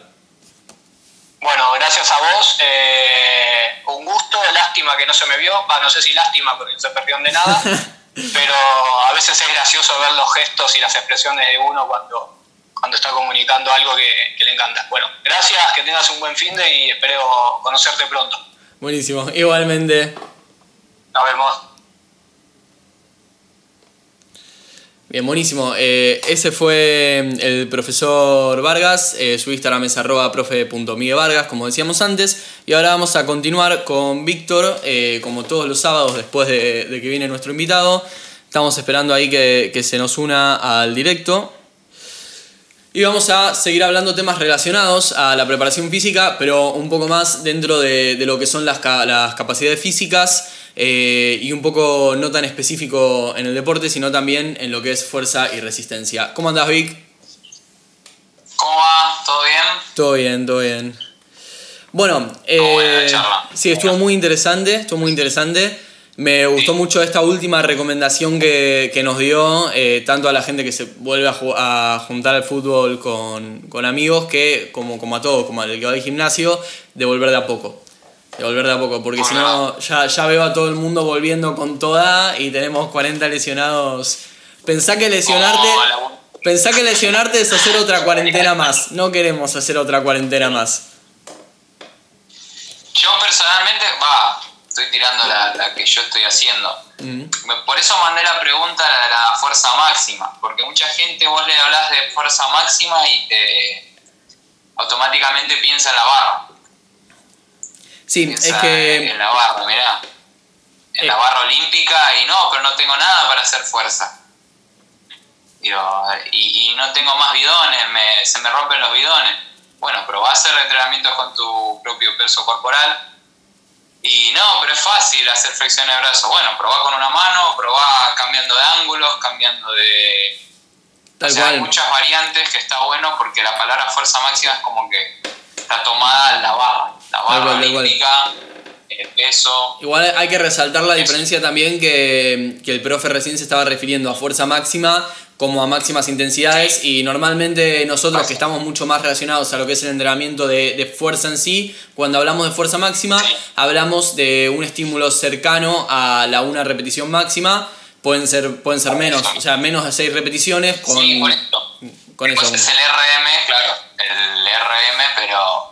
Bueno, gracias a vos. eh, un gusto, lástima que no se me vio. Va, no sé si lástima porque no se perdió de nada. pero a veces es gracioso ver los gestos y las expresiones de uno cuando, cuando está comunicando algo que, que le encanta. Bueno, gracias, que tengas un buen fin de y espero conocerte pronto. Buenísimo, igualmente. Nos vemos. Bien, buenísimo. Eh, ese fue el profesor Vargas. eh, su Instagram es arroba profe.miguelvargas, como decíamos antes. Y ahora vamos a continuar con Víctor, eh, como todos los sábados después de, que viene nuestro invitado. Estamos esperando ahí que, se nos una al directo. Y vamos a seguir hablando temas relacionados a la preparación física, pero un poco más dentro de, de lo que son las, las capacidades físicas eh, y un poco no tan específico en el deporte, sino también en lo que es fuerza y resistencia. ¿Cómo andás, Vic? ¿Cómo va? ¿Todo bien? Todo bien, todo bien. Bueno, eh, sí, estuvo muy interesante, estuvo muy interesante. Me gustó mucho esta última recomendación que, nos dio, eh, tanto a la gente que se vuelve a, juntar al fútbol con, amigos, que como, como a todos, como al que va al gimnasio, de volver de a poco. De volver de a poco, porque si no, ya, ya veo a todo el mundo volviendo con toda y tenemos 40 lesionados. Pensá que lesionarte. Pensá que lesionarte es hacer otra cuarentena más. No queremos hacer otra cuarentena más. Yo personalmente, va, estoy tirando la, que yo estoy haciendo. Por eso mandé la pregunta de la fuerza máxima, porque mucha gente vos le hablas de fuerza máxima y te automáticamente piensa en la barra. Sí, es que... En la barra, mirá. En la eh. barra olímpica y no, pero no tengo nada para hacer fuerza. y, no tengo más bidones, se me rompen los bidones bueno, probá a hacer entrenamientos con tu propio peso corporal. Y no, pero es fácil hacer flexiones de brazos. Bueno, probá con una mano, probá cambiando de ángulos, cambiando de... o sea, hay muchas variantes que está bueno porque la palabra fuerza máxima es como que está tomada la barra. La barra olímpica, el peso. Igual hay que resaltar la diferencia también que, que el profe recién se estaba refiriendo a fuerza máxima como a máximas intensidades y normalmente nosotros que estamos mucho más relacionados a lo que es el entrenamiento de, fuerza en sí, cuando hablamos de fuerza máxima, hablamos de un estímulo cercano a la una repetición máxima, pueden ser, pueden ser menos, o sea, menos de seis repeticiones con, sí, con eso. es el RM, claro, el RM, pero,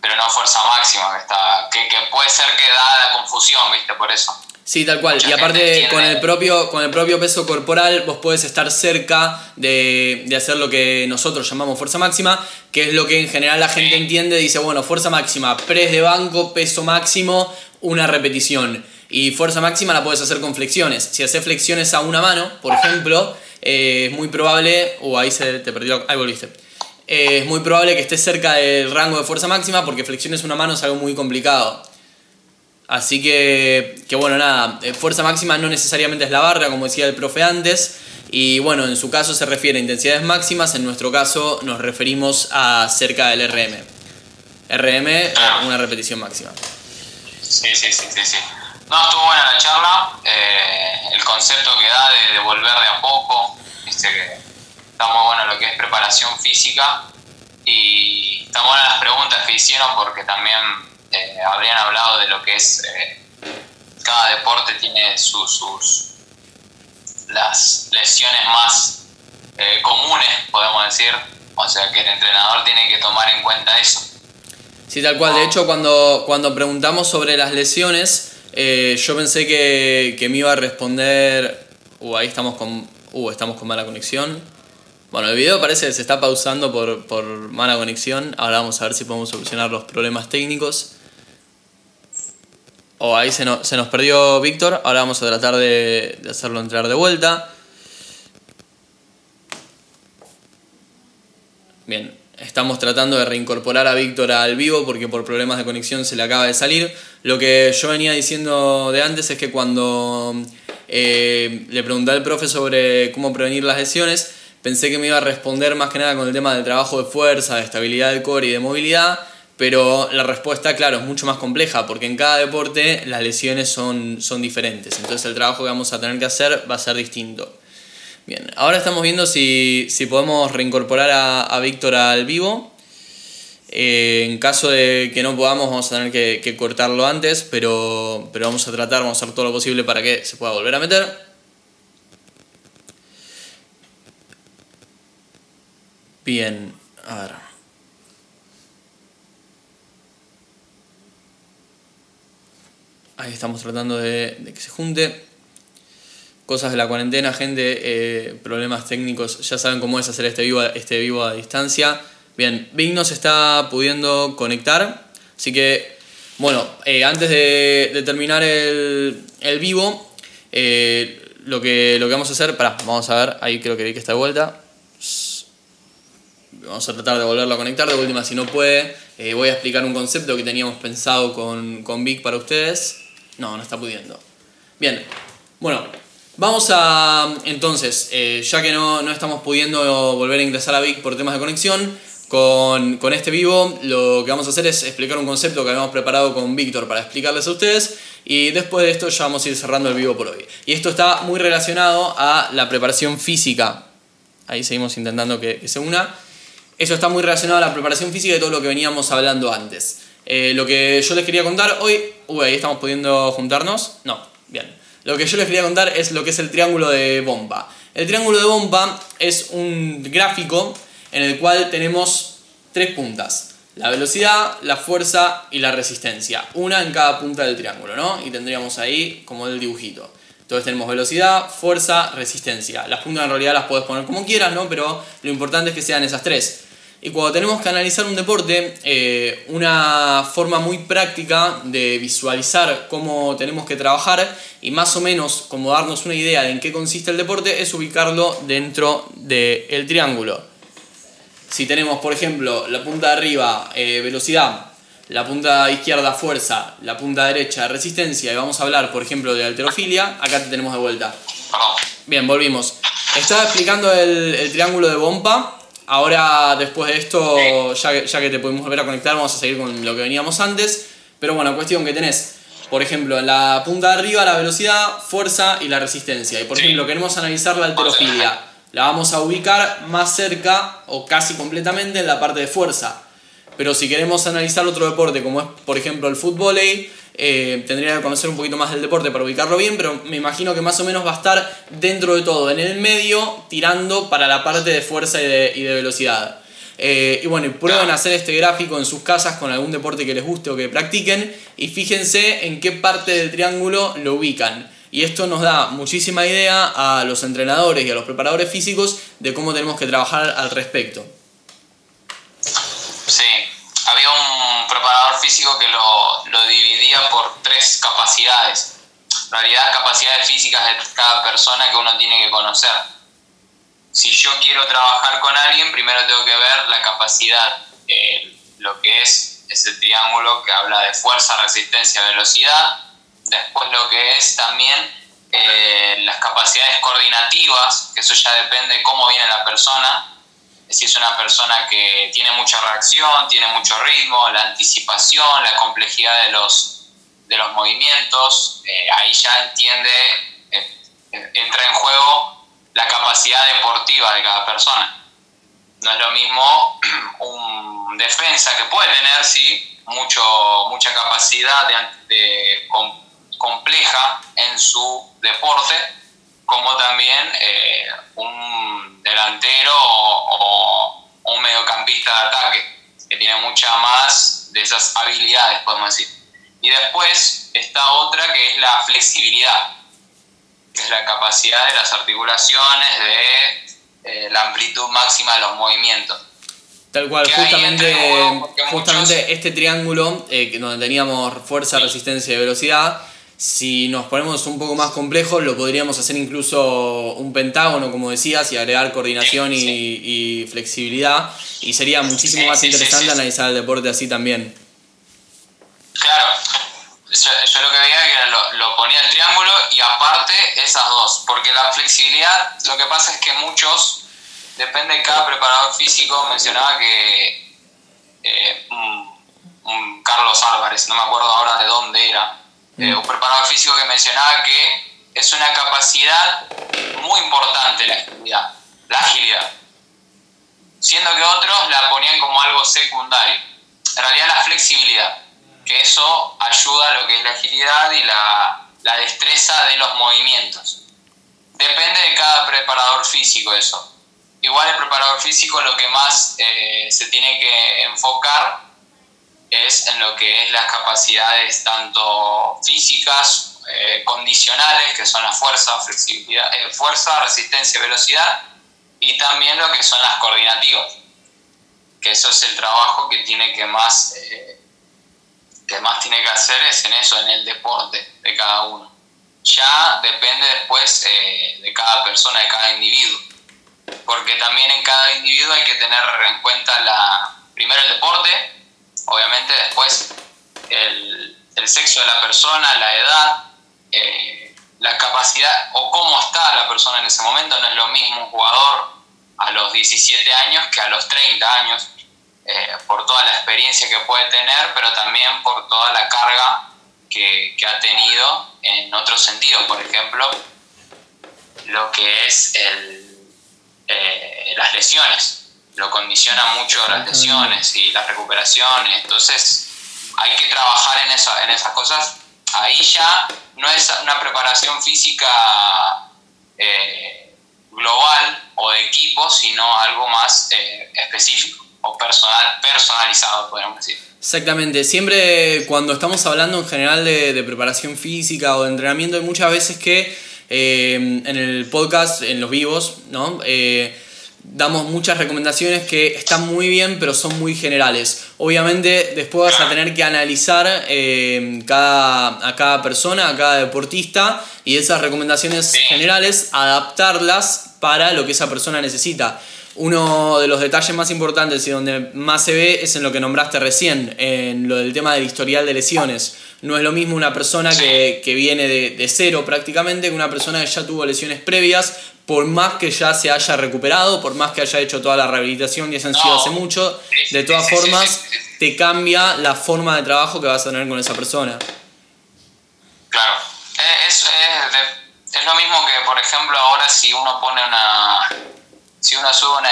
pero no fuerza máxima, que, está, que, que puede ser que da la confusión, ¿viste? Por eso. Sí, tal cual. y aparte con el, propio, con el propio peso corporal vos podés estar cerca de, hacer lo que nosotros llamamos fuerza máxima, que es lo que en general la gente entiende, dice, bueno, fuerza máxima, press de banco, peso máximo, una repetición. Y fuerza máxima la puedes hacer con flexiones. Si haces flexiones a una mano, por ejemplo, eh, es muy probable, o ahí se te perdió, ahí volviste. Eh, es muy probable que estés cerca del rango de fuerza máxima porque flexiones una mano es algo muy complicado. Así que, que bueno, nada, eh, fuerza máxima no necesariamente es la barra, como decía el profe antes. Y bueno, en su caso se refiere a intensidades máximas, en nuestro caso nos referimos a cerca del RM. RM, ah. una repetición máxima. Sí, sí, sí, sí, sí. No, estuvo buena la charla. Eh, el concepto que da de, volver de a poco, viste que está muy bueno lo que es preparación física. Y están buenas las preguntas que hicieron porque también eh, habrían hablado de lo que es eh, cada deporte tiene sus, las lesiones más eh, comunes, podemos decir, o sea que el entrenador tiene que tomar en cuenta eso. Sí, tal cual. De hecho, cuando, cuando preguntamos sobre las lesiones, yo pensé que, que, me iba a responder. Uh, ahí estamos con. Uh, estamos con mala conexión. Bueno, el video parece que se está pausando por, por mala conexión. Ahora vamos a ver si podemos solucionar los problemas técnicos. Oh, ahí se, se nos perdió Víctor. Ahora vamos a tratar de, hacerlo entrar de vuelta. Bien, estamos tratando de reincorporar a Víctor al vivo porque por problemas de conexión se le acaba de salir. Lo que yo venía diciendo de antes es que cuando eh, le pregunté al profe sobre cómo prevenir las lesiones, pensé que me iba a responder más que nada con el tema del trabajo de fuerza, de estabilidad del core y de movilidad pero la respuesta, claro, es mucho más compleja porque en cada deporte las lesiones son, son diferentes. Entonces el trabajo que vamos a tener que hacer va a ser distinto. Bien, ahora estamos viendo si, podemos reincorporar a, Víctor al vivo. Eh, en caso de que no podamos, vamos a tener que, cortarlo antes, pero, pero vamos a tratar, vamos a hacer todo lo posible para que se pueda volver a meter. Bien, a ver. Ahí estamos tratando de, que se junte. Cosas de la cuarentena, gente, eh, problemas técnicos, ya saben cómo es hacer este vivo, este vivo a distancia. Bien, Bing no se está pudiendo conectar, así que, bueno, eh, antes de, terminar el, vivo, eh, lo, que, lo que vamos a hacer, pará, vamos a ver, ahí creo que vi que está de vuelta. Vamos a tratar de volverlo a conectar, de última si no puede, voy a explicar un concepto que teníamos pensado con, con Vic para ustedes. No, no está pudiendo. Bien, bueno, vamos a. Entonces, eh, ya que no, estamos pudiendo volver a ingresar a Vic por temas de conexión, Con, con, este vivo lo que vamos a hacer es explicar un concepto que habíamos preparado con Víctor para explicarles a ustedes y después de esto ya vamos a ir cerrando el vivo por hoy. Y esto está muy relacionado a la preparación física. Ahí seguimos intentando que se una. Eso está muy relacionado a la preparación física de todo lo que veníamos hablando antes. Eh, lo que yo les quería contar hoy... Uy, ahí estamos pudiendo juntarnos. No, bien. Lo que yo les quería contar es lo que es el triángulo de bomba. El triángulo de bomba es un gráfico en el cual tenemos tres puntas. La velocidad, la fuerza y la resistencia. Una en cada punta del triángulo, ¿no? Y tendríamos ahí como el dibujito. Entonces tenemos velocidad, fuerza, resistencia. Las puntas en realidad las puedes poner como quieras, ¿no? Pero lo importante es que sean esas tres. Y cuando tenemos que analizar un deporte, eh, una forma muy práctica de visualizar cómo tenemos que trabajar y más o menos como darnos una idea de en qué consiste el deporte es ubicarlo dentro del triángulo. Si tenemos, por ejemplo, la punta de arriba eh, velocidad, la punta izquierda fuerza, la punta derecha resistencia y vamos a hablar, por ejemplo, de alterofilia, acá te tenemos de vuelta. Bien, volvimos. Estaba explicando el, el triángulo de Bompa Ahora, después de esto, ya, ya que te podemos volver a conectar, vamos a seguir con lo que veníamos antes. Pero bueno, cuestión que tenés, por ejemplo, en la punta de arriba la velocidad, fuerza y la resistencia. Y por ejemplo, queremos analizar la alterofilia. La vamos a ubicar más cerca o casi completamente en la parte de fuerza. Pero si queremos analizar otro deporte, como es por ejemplo el fútbol, eh, tendría que conocer un poquito más del deporte para ubicarlo bien, pero me imagino que más o menos va a estar dentro de todo, en el medio, tirando para la parte de fuerza y de, velocidad. Eh, y bueno, prueben hacer este gráfico en sus casas con algún deporte que les guste o que practiquen y fíjense en qué parte del triángulo lo ubican. Y esto nos da muchísima idea a los entrenadores y a los preparadores físicos de cómo tenemos que trabajar al respecto. Había un preparador físico que lo, dividía por tres capacidades. En realidad, capacidades físicas de cada persona que uno tiene que conocer. Si yo quiero trabajar con alguien, primero tengo que ver la capacidad, lo que es ese triángulo que habla de fuerza, resistencia, velocidad. Después lo que es también eh, las capacidades coordinativas, que eso ya depende de cómo viene la persona si es una persona que tiene mucha reacción, tiene mucho ritmo, la anticipación, la complejidad de los, de los movimientos, eh, ahí ya entiende, eh, entra en juego la capacidad deportiva de cada persona. No es lo mismo un defensa que puede tener, sí, mucho, mucha capacidad de, compleja en su deporte, como también eh, un delantero o, un mediocampista de ataque, que tiene mucha más de esas habilidades, podemos decir. Y después está otra que es la flexibilidad, que es la capacidad de las articulaciones, de eh, la amplitud máxima de los movimientos. Tal cual, justamente, justamente este triángulo, eh, donde teníamos fuerza, resistencia y velocidad, si nos ponemos un poco más complejos, lo podríamos hacer incluso un pentágono, como decías, y agregar coordinación y, flexibilidad. Y sería muchísimo más interesante analizar el deporte así también. Claro, yo, lo que veía era lo, lo ponía el triángulo y aparte esas dos, porque la flexibilidad, lo que pasa es que muchos, depende de cada preparador físico, mencionaba que eh, Carlos Álvarez, no me acuerdo ahora de dónde era, eh, un preparador físico que mencionaba que es una capacidad muy importante la agilidad, la agilidad, siendo que otros la ponían como algo secundario. En realidad la flexibilidad, que eso ayuda a lo que es la agilidad y la, la destreza de los movimientos. Depende de cada preparador físico eso. Igual el preparador físico lo que más eh, se tiene que enfocar es en lo que es las capacidades tanto físicas, eh, condicionales, que son la fuerza, flexibilidad, eh, fuerza, resistencia, velocidad, y también lo que son las coordinativas, que eso es el trabajo que tiene que más, eh, que más tiene que hacer es en eso, en el deporte de cada uno. Ya depende después de cada persona, de cada individuo, porque también en cada individuo hay que tener en cuenta la, primero el deporte, obviamente después el, sexo de la persona, la edad, eh, la capacidad o cómo está la persona en ese momento. No es lo mismo un jugador a los 17 años que a los 30 años. eh, por toda la experiencia que puede tener, pero también por toda la carga que, ha tenido en otros sentidos. Por ejemplo, lo que es eh, las lesiones. Lo condiciona mucho las lesiones y las recuperaciones. Entonces, hay que trabajar en, eso, en esas cosas. Ahí ya no es una preparación física eh, global o de equipo, sino algo más específico personal, personalizado, podemos decir. Exactamente, siempre cuando estamos hablando en general de, preparación física o de entrenamiento, hay muchas veces que eh, en el podcast, en los vivos, ¿no? Eh, damos muchas recomendaciones que están muy bien, pero son muy generales. Obviamente, después vas a tener que analizar eh, cada, a cada persona, a cada deportista, y esas recomendaciones generales, adaptarlas para lo que esa persona necesita. Uno de los detalles más importantes y donde más se ve es en lo que nombraste recién, en lo del tema del historial de lesiones. No es lo mismo una persona que, viene de, cero prácticamente que una persona que ya tuvo lesiones previas, por más que ya se haya recuperado, por más que haya hecho toda la rehabilitación y eso han sido hace mucho, de todas formas te cambia la forma de trabajo que vas a tener con esa persona. Claro, eh, es, es lo mismo que, por ejemplo, ahora si uno pone una si uno sube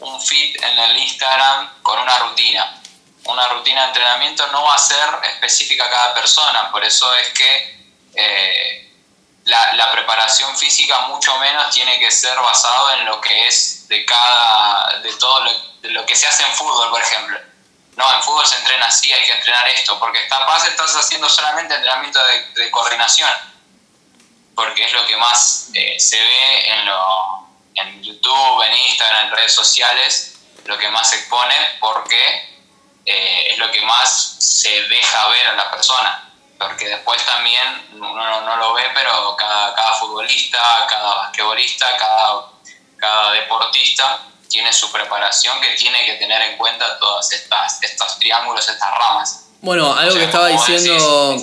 un feed en el Instagram con una rutina, una rutina de entrenamiento no va a ser específica a cada persona, por eso es que eh, la, preparación física mucho menos tiene que ser basado en lo que es de cada, de todo lo, que se hace en fútbol, por ejemplo. No, en fútbol se entrena así, hay que entrenar esto, porque capaz estás haciendo solamente entrenamiento de, coordinación, porque es lo que más eh, se ve en lo en YouTube, en Instagram, en redes sociales, lo que más se expone porque eh, es lo que más se deja ver a la persona. Porque después también uno no lo ve, pero cada, cada futbolista, cada basquetbolista, cada, cada deportista tiene su preparación que tiene que tener en cuenta todas estas estos triángulos, estas ramas. Bueno, algo que estaba diciendo,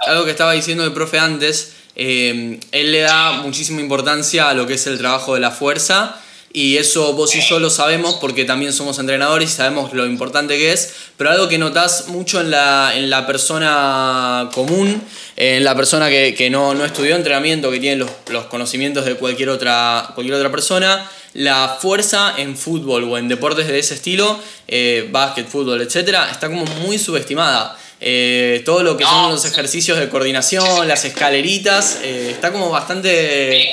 algo que estaba diciendo el profe antes eh, él le da muchísima importancia a lo que es el trabajo de la fuerza y eso vos y yo lo sabemos porque también somos entrenadores y sabemos lo importante que es, pero algo que notás mucho en la, en la persona común, en la persona que, no, no, estudió entrenamiento, que tiene los, conocimientos de cualquier otra, cualquier otra persona, la fuerza en fútbol o en deportes de ese estilo, eh, básquet, fútbol, etc., está como muy subestimada. Eh, todo lo que son los ejercicios de coordinación, las escaleritas, eh, está como bastante... Sí,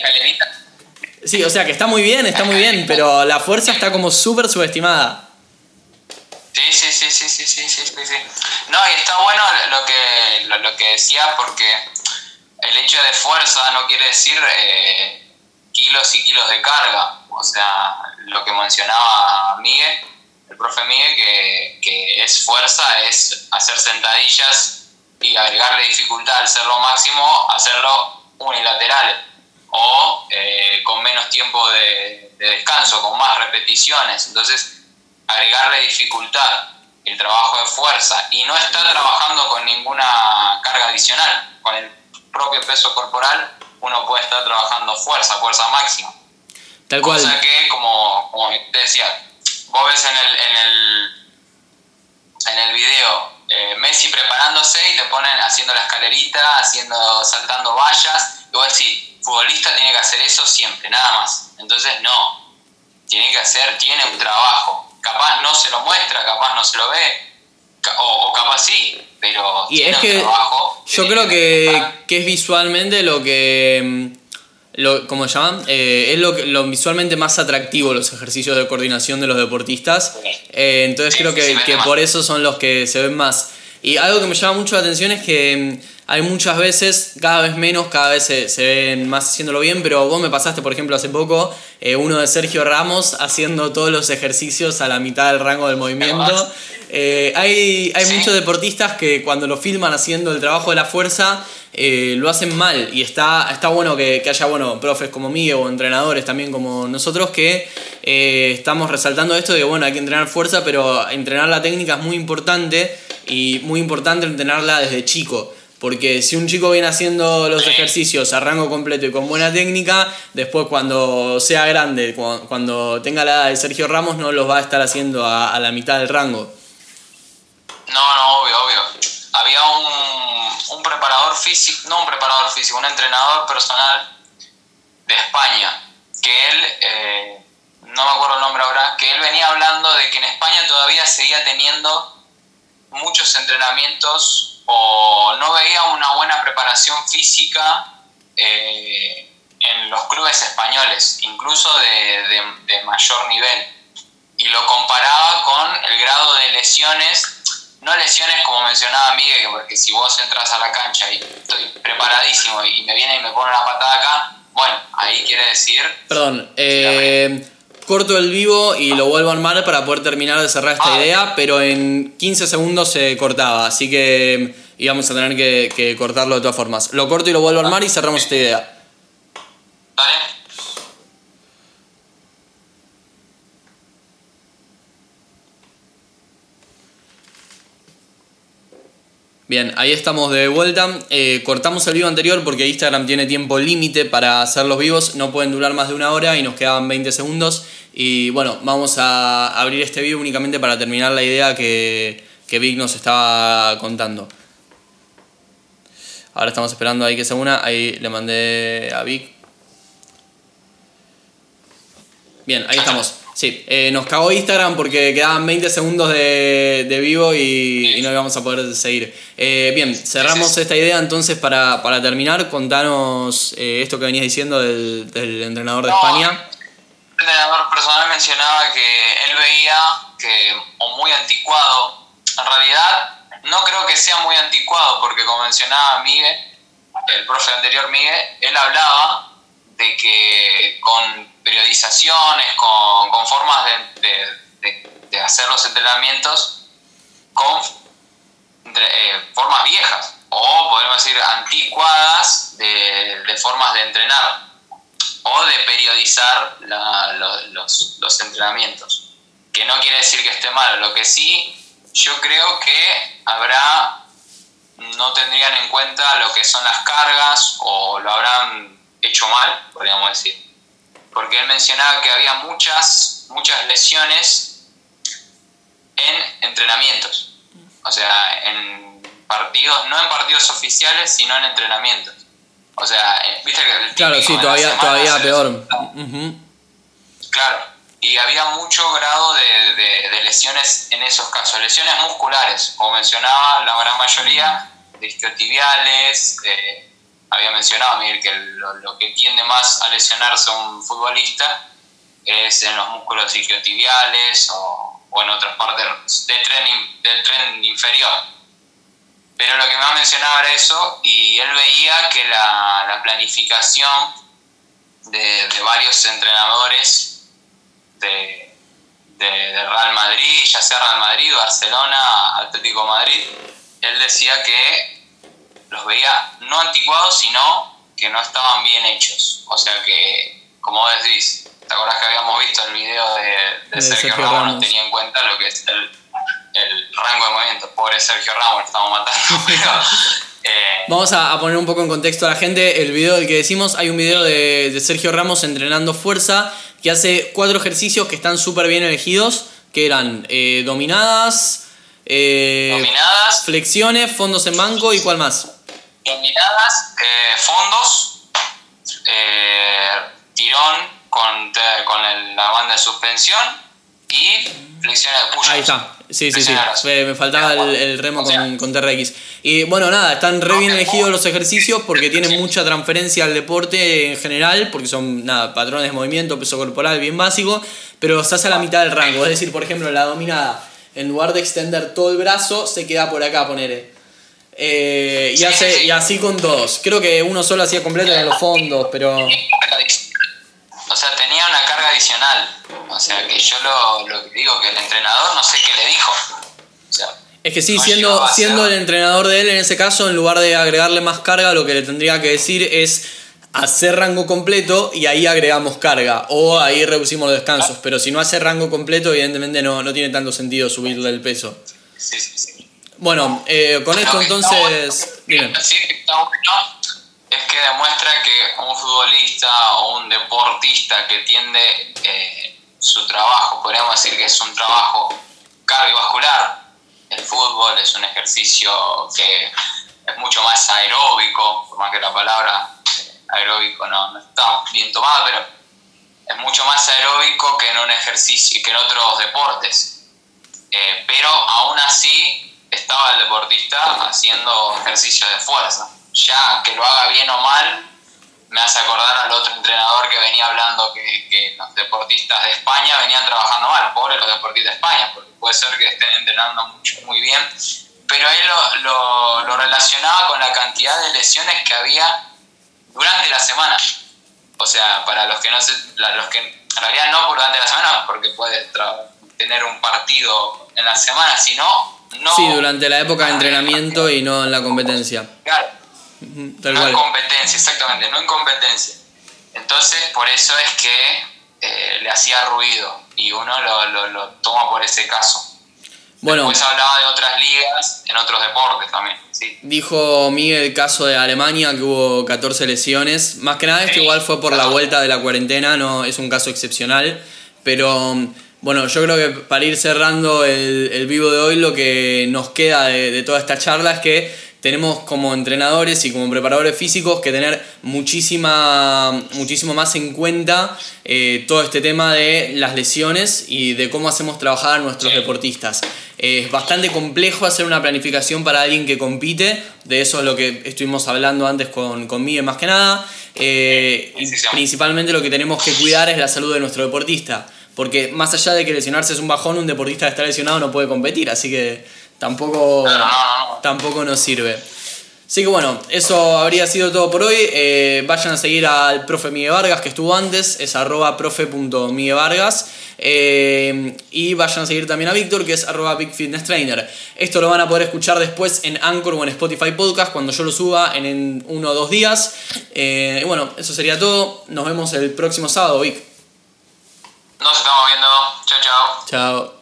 o sea que está muy bien, está muy bien, pero la fuerza está como súper subestimada. Sí, sí, sí, sí, sí, sí, sí, sí. No, y está bueno lo que, lo, que decía porque el hecho de fuerza no quiere decir eh, kilos y kilos de carga. O sea, lo que mencionaba Miguel, el profe Miguel, que, que es fuerza, es hacer sentadillas y agregarle dificultad al ser lo máximo, hacerlo unilateral o eh, con menos tiempo de, descanso, con más repeticiones. Entonces, agregarle dificultad, el trabajo de fuerza y no estar trabajando con ninguna carga adicional. Con el propio peso corporal uno puede estar trabajando fuerza, fuerza máxima. Tal cual. Cosa que, como, como te decía, vos ves en el, en el, en el video eh, Messi preparándose y te ponen haciendo la escalerita, haciendo, saltando vallas, y vos decís, futbolista tiene que hacer eso siempre, nada más. Entonces no, tiene que hacer, tiene un trabajo. Capaz no se lo muestra, capaz no se lo ve, o, capaz sí, pero y es que trabajo. Yo creo que, que es visualmente lo que mm, lo, ¿cómo se llaman? Eh, es lo, lo, visualmente más atractivo los ejercicios de coordinación de los deportistas. Eh, entonces creo que, que por eso son los que se ven más. Y algo que me llama mucho la atención es que mm, hay muchas veces, cada vez menos, cada vez se, se, ven más haciéndolo bien, pero vos me pasaste, por ejemplo, hace poco eh, uno de Sergio Ramos haciendo todos los ejercicios a la mitad del rango del movimiento. hay hay muchos deportistas que cuando lo filman haciendo el trabajo de la fuerza, eh, lo hacen mal y está, está bueno que, haya bueno, profes como Miguel o entrenadores también como nosotros que eh, estamos resaltando esto de bueno, hay que entrenar fuerza, pero entrenar la técnica es muy importante y muy importante entrenarla desde chico. Porque si un chico viene haciendo los ejercicios a rango completo y con buena técnica, después cuando sea grande, cuando, tenga la edad de Sergio Ramos, no los va a estar haciendo a, la mitad del rango. No, no, obvio, obvio. Había un, un preparador físico, no un preparador físico, un entrenador personal de España, que él, eh, no me acuerdo el nombre ahora, que él venía hablando de que en España todavía seguía teniendo muchos entrenamientos o no veía una buena preparación física eh, en los clubes españoles, incluso de, mayor nivel. Y lo comparaba con el grado de lesiones, no lesiones como mencionaba Miguel, porque si vos entras a la cancha y estoy preparadísimo y me viene y me pone una patada acá, bueno, ahí quiere decir... Perdón, eh, corto el vivo y lo vuelvo a armar para poder terminar de cerrar esta ah. idea, pero en 15 segundos se cortaba, así que íbamos a tener que, cortarlo de todas formas. Lo corto y lo vuelvo a armar y cerramos esta idea. Bien, ahí estamos de vuelta. Eh, cortamos el vivo anterior porque Instagram tiene tiempo límite para hacer los vivos. No pueden durar más de una hora y nos quedaban 20 segundos. Y bueno, vamos a abrir este vivo únicamente para terminar la idea que, que Vic nos estaba contando. Ahora estamos esperando ahí que se una. Ahí le mandé a Vic. Bien, ahí estamos. Sí, eh, nos cagó Instagram porque quedaban 20 segundos de, vivo y, no íbamos a poder seguir. Eh, bien, cerramos esta idea entonces para, terminar. Contanos eh, esto que venías diciendo del, entrenador de España. El entrenador personal mencionaba que él veía que, o muy anticuado, en realidad no creo que sea muy anticuado, porque como mencionaba Miguel, el profe anterior Miguel, él hablaba de que con periodizaciones, con, formas de, hacer los entrenamientos, con eh, formas viejas, o podemos decir anticuadas de, formas de entrenar, o de periodizar los, los entrenamientos. Que no quiere decir que esté mal, lo que sí yo creo que habrá, no tendrían en cuenta lo que son las cargas o lo habrán hecho mal, podríamos decir. Porque él mencionaba que había muchas, muchas lesiones en entrenamientos. O sea, en partidos, no en partidos oficiales, sino en entrenamientos. O sea, eh, viste que el Claro, sí, todavía, todavía peor. Claro, y había mucho grado de, lesiones en esos casos, lesiones musculares, como mencionaba la gran mayoría, de isquiotibiales, había mencionado Miguel que lo, que tiende más a lesionarse un futbolista es en los músculos isquiotibiales o, o en otras partes del tren, del tren inferior. Pero lo que más mencionaba era eso y él veía que la, la planificación de, de varios entrenadores de, Real Madrid, ya sea Real Madrid, Barcelona, Atlético Madrid, él decía que los veía no anticuados, sino que no estaban bien hechos. O sea que, como decís, ¿te acuerdas que habíamos visto el video de, Sergio, Ramos? No tenía en cuenta lo que es el, rango de movimiento. Pobre Sergio Ramos, estamos matando, eh, Vamos a, poner un poco en contexto a la gente. El video del que decimos, hay un video de, de Sergio Ramos entrenando fuerza que hace cuatro ejercicios que están súper bien elegidos, que eran eh, dominadas, eh, dominadas, flexiones, fondos en banco y cuál más. Dominadas, eh, fondos, tirón con, con la banda de suspensión y flexiones de push Ahí está. Sí, sí, sí. Me, faltaba el, remo con, con, TRX. Y bueno, nada, están re bien elegidos los ejercicios porque tienen mucha transferencia al deporte en general, porque son nada, patrones de movimiento, peso corporal bien básico, pero se hace a la mitad del rango. Es decir, por ejemplo, la dominada, en lugar de extender todo el brazo, se queda por acá, ponele. Eh, y, hace, y así con todos. Creo que uno solo hacía completo en los fondos, pero. O sea, tenía una carga adicional. O sea, que yo lo, lo digo que el entrenador no sé qué le dijo. es que sí, siendo, siendo el entrenador de él en ese caso, en lugar de agregarle más carga, lo que le tendría que decir es hacer rango completo y ahí agregamos carga o ahí reducimos los descansos. Pero si no hace rango completo, evidentemente no, no tiene tanto sentido subirle el peso. Sí, sí, sí. Bueno, eh, con esto Lo que entonces... bueno- Bien. sí, que está bueno es que demuestra que un futbolista o un deportista que tiende eh, su trabajo, podríamos decir que es un trabajo cardiovascular, el fútbol es un ejercicio que es mucho más aeróbico, por más que la palabra eh, aeróbico no, no está bien tomada, pero es mucho más aeróbico que en un ejercicio que en otros deportes. Eh, pero aún así estaba el deportista haciendo ejercicio de fuerza. Ya que lo haga bien o mal, me hace acordar al otro entrenador que venía hablando que, los deportistas de España venían trabajando mal, pobre los deportistas de España, porque puede ser que estén entrenando mucho, muy bien, pero él lo, relacionaba con la cantidad de lesiones que había durante la semana. O sea, para los que no se, los que en realidad no durante la semana, porque puede tener un partido en la semana, sino no. Sí, durante la época de entrenamiento y no en la competencia. Claro, Tal no en competencia, exactamente, no en competencia. Entonces, por eso es que eh, le hacía ruido y uno lo, lo, lo toma por ese caso. Bueno, Después hablaba de otras ligas en otros deportes también, sí. dijo Miguel el caso de Alemania que hubo 14 lesiones. Más que nada esto Sí, igual fue por la vuelta de la cuarentena, no es un caso excepcional. Pero bueno, yo creo que para ir cerrando el, el vivo de hoy, lo que nos queda de, de toda esta charla es que tenemos como entrenadores y como preparadores físicos que tener muchísima, muchísimo más en cuenta eh, todo este tema de las lesiones y de cómo hacemos trabajar a nuestros deportistas. Eh, es bastante complejo hacer una planificación para alguien que compite, de eso es lo que estuvimos hablando antes con, con Miguel más que nada. Eh, y principalmente lo que tenemos que cuidar es la salud de nuestro deportista. Porque más allá de que lesionarse es un bajón, un deportista que está lesionado no puede competir, así que tampoco, tampoco nos sirve. Así que bueno, eso habría sido todo por hoy. Eh, vayan a seguir al profe Miguel Vargas que estuvo antes, es arroba profe.miguelvargas. Eh, y vayan a seguir también a Víctor que es arroba Big Fitness Trainer. Esto lo van a poder escuchar después en Anchor o en Spotify Podcast cuando yo lo suba en, en uno o dos días. Eh, y bueno, eso sería todo. Nos vemos el próximo sábado, Vic. Nos estamos viendo. Chao, chao. Chao.